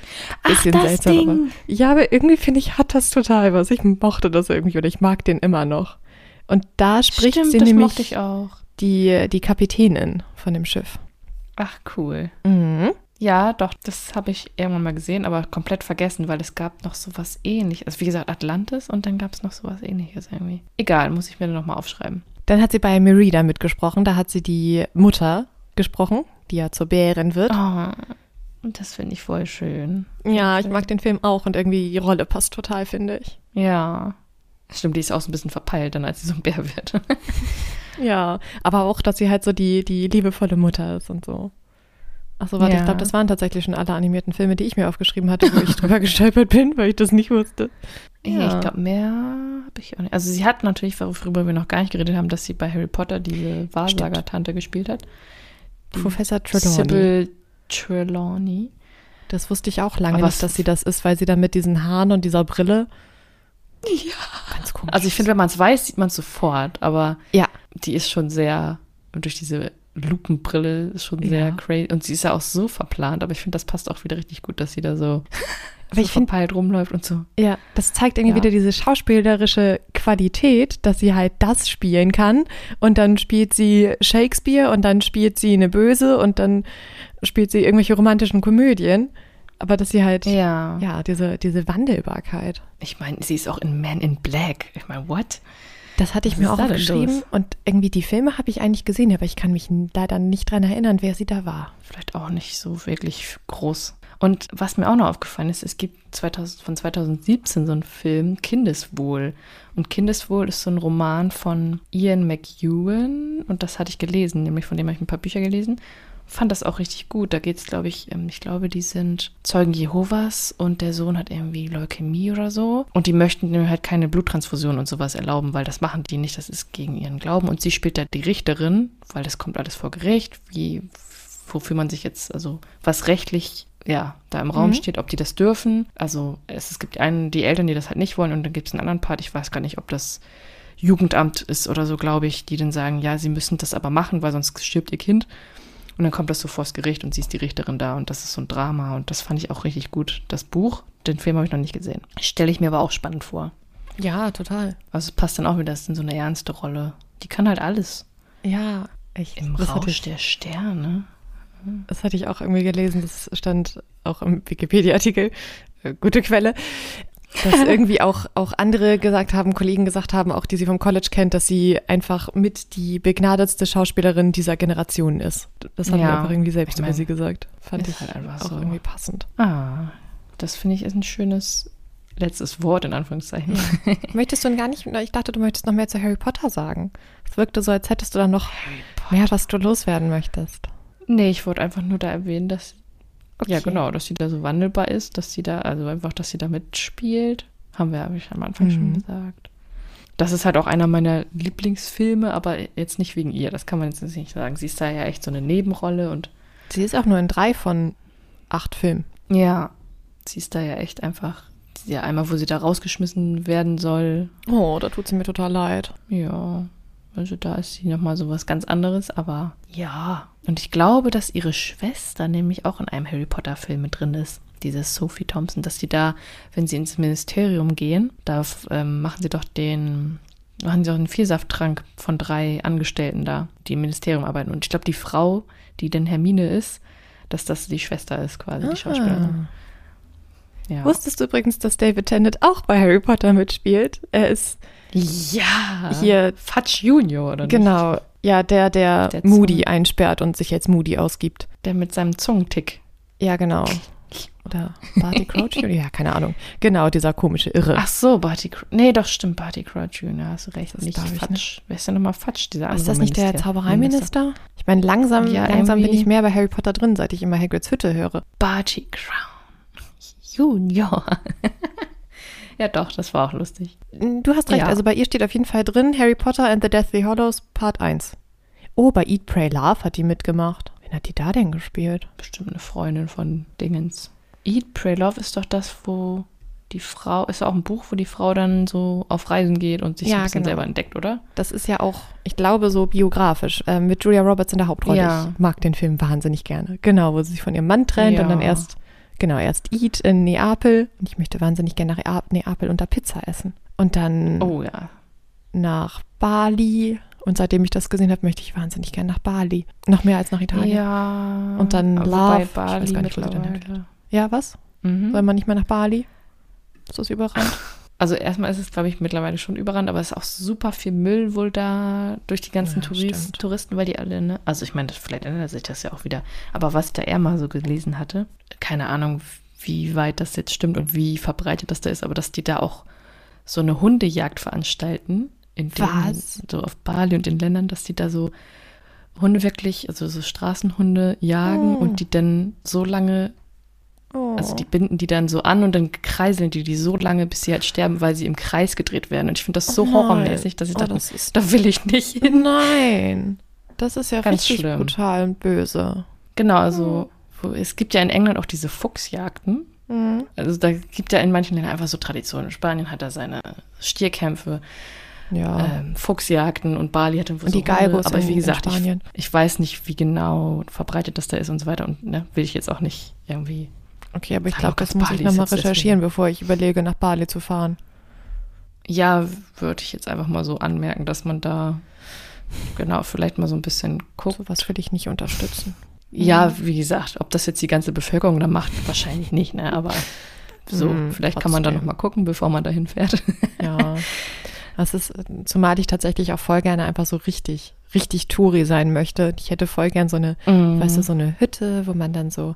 Ach, das Ding. Ja, aber irgendwie finde ich, hat das total was. Ich mochte das irgendwie oder ich mag den immer noch. Und da spricht Stimmt, sie das nämlich die, die Kapitänin von dem Schiff. Ach, cool. Mhm. Ja, doch, das habe ich irgendwann mal gesehen, aber komplett vergessen, weil es gab noch sowas ähnliches. Also wie gesagt, Atlantis und dann gab es noch sowas ähnliches irgendwie. Egal, muss ich mir dann nochmal aufschreiben. Dann hat sie bei Merida mitgesprochen. Da hat sie die Mutter gesprochen, die ja zur Bärin wird. Oh, und das finde ich voll schön. ja, ich mag den Film auch und irgendwie die Rolle passt total, finde ich. Ja. Stimmt, die ist auch so ein bisschen verpeilt, dann als sie so ein Bär wird. Ja, aber auch, dass sie halt so die, die liebevolle Mutter ist und so. Ach so, warte, Ja. ich glaube, das waren tatsächlich schon alle animierten Filme, die ich mir aufgeschrieben hatte, wo ich drüber gestolpert bin, weil ich das nicht wusste. Ja, ich glaube, mehr habe ich auch nicht. Also sie hat natürlich, worüber wir noch gar nicht geredet haben, dass sie bei Harry Potter diese Wahrsager-Tante gespielt hat. Die Professor Trelawney. Sybil Trelawney. Das wusste ich auch lange Aber nicht, was- dass sie das ist, weil sie dann mit diesen Haaren und dieser Brille. Ja. Ganz komisch. Also ich finde, wenn man es weiß, sieht man es sofort, aber Ja. die ist schon sehr, durch diese Lupenbrille ist schon Ja. sehr crazy. Und sie ist ja auch so verplant, aber ich finde, das passt auch wieder richtig gut, dass sie da so, Aber so ich verpeilt rumläuft und so. ja, das zeigt irgendwie Ja. wieder diese schauspielerische Qualität, dass sie halt das spielen kann. Und dann spielt sie Shakespeare und dann spielt sie eine Böse und dann spielt sie irgendwelche romantischen Komödien. Aber dass sie halt, Ja. ja, diese, diese Wandelbarkeit. Ich meine, sie ist auch in Man in Black. Ich meine, what? Das hatte ich Was mir auch los? und irgendwie die Filme habe ich eigentlich gesehen, aber ich kann mich leider nicht dran erinnern, wer sie da war. Vielleicht auch nicht so wirklich groß. Und was mir auch noch aufgefallen ist, es gibt 2000, von 2017 so einen Film, Kindeswohl. Und Kindeswohl ist so ein Roman von Ian McEwan. Und das hatte ich gelesen, nämlich von dem habe ich ein paar Bücher gelesen. Fand das auch richtig gut. Da geht es, glaube ich, ähm, ich glaube, die sind Zeugen Jehovas und der Sohn hat irgendwie Leukämie oder so. Und die möchten ihm halt keine Bluttransfusion und sowas erlauben, weil das machen die nicht. Das ist gegen ihren Glauben. Und sie spielt da die Richterin, weil das kommt alles vor Gericht, wie, wofür man sich jetzt, also was rechtlich ja, da im Raum Mhm. steht, ob die das dürfen. Also es, es gibt einen, die Eltern, die das halt nicht wollen und dann gibt es einen anderen Part, ich weiß gar nicht, ob das Jugendamt ist oder so, glaube ich, die dann sagen, ja, sie müssen das aber machen, weil sonst stirbt ihr Kind. Und dann kommt das so vors Gericht und sie ist die Richterin da und das ist so ein Drama und das fand ich auch richtig gut. Das Buch, den Film habe ich noch nicht gesehen. Stelle ich mir aber auch spannend vor. Ja, total. Also es passt dann auch wieder, das ist in so eine ernste Rolle. Die kann halt alles. Ja, echt. Im das, Rausch ich, der Sterne. das hatte ich auch irgendwie gelesen, das stand auch im Wikipedia-Artikel. Äh, Gute Quelle. Dass irgendwie auch, auch andere gesagt haben, Kollegen gesagt haben, auch die sie vom College kennt, dass sie einfach mit die begnadetste Schauspielerin dieser Generation ist. Das haben Ja. wir einfach irgendwie selbst Ich mein, über sie gesagt. Fand ich halt einfach auch so. irgendwie passend. Ah, das finde ich ist ein schönes letztes Wort in Anführungszeichen. Möchtest du denn gar nicht, ich dachte, du möchtest noch mehr zu Harry Potter sagen. Es wirkte so, als hättest du da noch mehr, was du loswerden möchtest. Nee, ich wollte einfach nur da erwähnen, dass ja Okay. genau, dass sie da so wandelbar ist, dass sie da, also einfach, dass sie da mitspielt. Haben wir, habe ich am Anfang schon Mhm. gesagt. Das ist halt auch einer meiner Lieblingsfilme, aber jetzt nicht wegen ihr. Das kann man jetzt nicht sagen. Sie ist da ja echt so eine Nebenrolle und Sie ist auch nur in drei von acht Filmen. ja, sie ist da ja echt einfach. Ja, einmal, wo sie da rausgeschmissen werden soll. Oh, da tut sie mir total leid. Ja, also da ist sie nochmal so was ganz anderes, aber ja. Und ich glaube, dass ihre Schwester nämlich auch in einem Harry Potter-Film mit drin ist. Diese Sophie Thompson, dass die da, wenn sie ins Ministerium gehen, da ähm, machen sie doch den, machen sie doch einen Vielsafttrank von drei Angestellten da, die im Ministerium arbeiten. Und ich glaube, die Frau, die denn Hermine ist, dass das die Schwester ist quasi, die Schauspielerin. Ja. Wusstest du übrigens, dass David Tennant auch bei Harry Potter mitspielt? Er ist ja. hier, Fudge Junior, oder nicht? genau, ja, der, der, Der Moody einsperrt und sich als Moody ausgibt. Der mit seinem Zungentick. Ja, genau. Oder Barty Crouch? ja, keine Ahnung. Genau, dieser komische Irre. Ach so, Barty Crouch. Nee, doch, stimmt, Barty Crouch Jr., hast du recht. Das nicht Fatsch. Wer ist denn nochmal Fatsch, dieser ist andere das nicht der Minister- Zaubereiminister? Ich meine, langsam, Ja, langsam bin ich mehr bei Harry Potter drin, seit ich immer Hagrids Hütte höre. Barty Crown Junior. ja, doch, das war auch lustig. Du hast recht, Ja. also bei ihr steht auf jeden Fall drin Harry Potter and the Deathly Hollows Part 1. Oh, bei Eat, Pray, Love hat die mitgemacht. Wen hat die da denn gespielt? Bestimmt eine Freundin von Dingens. Eat, Pray, Love ist doch das, wo die Frau, ist auch ein Buch, wo die Frau dann so auf Reisen geht und sich Ja, ein bisschen genau. selber entdeckt, oder? Das ist ja auch, ich glaube, so biografisch, äh, mit Julia Roberts in der Hauptrolle. Ja. Ich mag den Film wahnsinnig gerne. Genau, wo sie sich von ihrem Mann trennt Ja. und dann erst, genau, erst Eat in Neapel. Und ich möchte wahnsinnig gerne nach Ea- Neapel unter Pizza essen. Und dann Oh ja. nach Bali. Und seitdem ich das gesehen habe, möchte ich wahnsinnig gerne nach Bali. Noch mehr als nach Italien. Ja, Ja. Und dann aber Love. Bei Ich Bali weiß gar nicht, wo sie denn mittlerweile. was? Mhm. Soll man nicht mehr nach Bali? Ist das überrannt? Also erstmal ist es, glaube ich, mittlerweile schon überrannt, aber es ist auch super viel Müll wohl da durch die ganzen Ja, Touris. Touristen, weil die alle, ne? Also ich meine, vielleicht ändert sich das ja auch wieder. Aber was ich da eher mal so gelesen hatte, keine Ahnung, wie weit das jetzt stimmt und wie verbreitet das da ist, aber dass die da auch so eine Hundejagd veranstalten. In den? So auf Bali und in Ländern, dass die da so Hunde wirklich, also so Straßenhunde jagen Oh. und die dann so lange Oh. also die binden die dann so an und dann kreiseln die die so lange, bis sie halt sterben, weil sie im Kreis gedreht werden. Und ich finde das so Oh horrormäßig, dass ich Oh, dachte, das ist- da will ich nicht hin. Nein. Das ist ja Ganz richtig schlimm. brutal und böse. Genau, also wo, es gibt ja in England auch diese Fuchsjagden. Mhm. Also da gibt ja in manchen Ländern einfach so Traditionen. Spanien hat da seine Stierkämpfe, Ja. ähm, Fuchsjagden und Bali hat irgendwo Und so die Galgos Aber in- wie in gesagt, ich, ich weiß nicht, wie genau verbreitet das da ist und so weiter. Und ne, will ich jetzt auch nicht irgendwie Okay, aber ich glaube, das muss Bali ich nochmal deswegen- recherchieren, bevor ich überlege, nach Bali zu fahren. Ja, würde ich jetzt einfach mal so anmerken, dass man da genau vielleicht mal so ein bisschen guckt. Sowas will ich nicht unterstützen. Ja, wie gesagt, ob das jetzt die ganze Bevölkerung da macht, wahrscheinlich nicht, ne? Aber so, Hm, vielleicht kann man da trotzdem. noch mal gucken, bevor man dahin fährt. Ja. Das ist, zumal ich tatsächlich auch voll gerne einfach so richtig, richtig Touri sein möchte. Ich hätte voll gern so eine, weißt du, so eine Hütte, wo man dann so,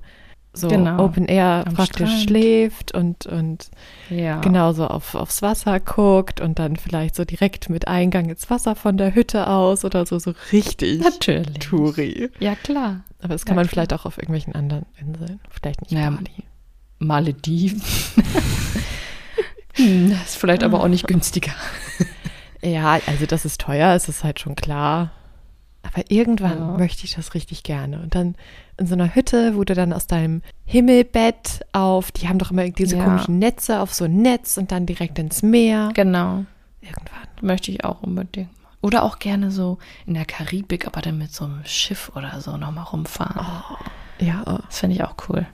so Genau. Open Air Am praktisch Strand. schläft und, und ja. genau so auf, aufs Wasser guckt und dann vielleicht so direkt mit Eingang ins Wasser von der Hütte aus oder so, so richtig Natürlich. Touri. Ja, klar. Aber das kann Ja, man klar. vielleicht auch auf irgendwelchen anderen Inseln. Vielleicht nicht Naja, Bali. Malediven. Hm, das ist vielleicht aber auch nicht günstiger. Ja, also das ist teuer, es ist halt schon klar. Aber irgendwann Ja. möchte ich das richtig gerne. Und dann in so einer Hütte, wo du dann aus deinem Himmelbett auf, die haben doch immer diese Ja. komischen Netze, auf so ein Netz und dann direkt ins Meer. Genau. Irgendwann. Möchte ich auch unbedingt. Oder auch gerne so in der Karibik, aber dann mit so einem Schiff oder so nochmal rumfahren. Ja. Das finde ich auch cool.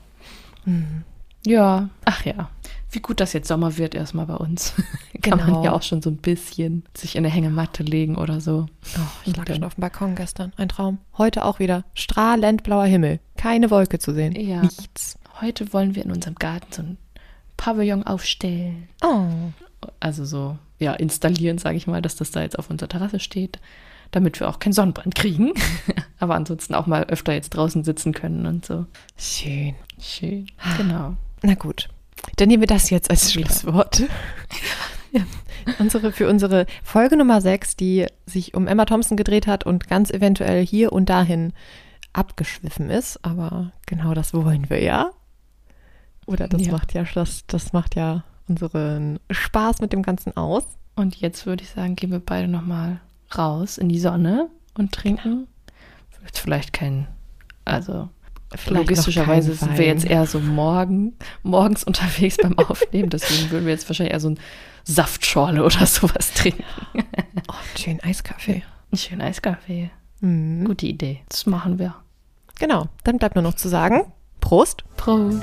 Mhm. Ja, ach ja. Wie gut, dass jetzt Sommer wird erstmal bei uns. Kann Genau. man ja auch schon so ein bisschen sich in eine Hängematte legen oder so. Oh, ich lag schon auf dem Balkon gestern. Ein Traum. Heute auch wieder. Strahlend blauer Himmel. Keine Wolke zu sehen. Ja. Nichts. Heute wollen wir in unserem Garten so einen Pavillon aufstellen. Oh. Also so, ja, installieren, sage ich mal, dass das da jetzt auf unserer Terrasse steht, damit wir auch keinen Sonnenbrand kriegen. Aber ansonsten auch mal öfter jetzt draußen sitzen können und so. Schön. Schön. Genau. Na gut. Dann nehmen wir das jetzt als Schlusswort. ja. unsere, für unsere Folge Nummer 6, die sich um Emma Thompson gedreht hat und ganz eventuell hier und dahin abgeschwiffen ist. Aber genau das wollen wir ja. Oder das Ja. macht ja das, das macht ja unseren Spaß mit dem Ganzen aus. Und jetzt würde ich sagen, gehen wir beide nochmal raus in die Sonne und trinken. Jetzt vielleicht kein, also Vielleicht logistischerweise sind wir jetzt eher so morgen, morgens unterwegs beim Aufnehmen. Deswegen würden wir jetzt wahrscheinlich eher so ein Saftschorle oder sowas trinken. Oh, schön Eiskaffee. Ein schöner Eiskaffee. Mhm. Gute Idee. Das machen wir. Genau, dann bleibt nur noch zu sagen, Prost. Prost.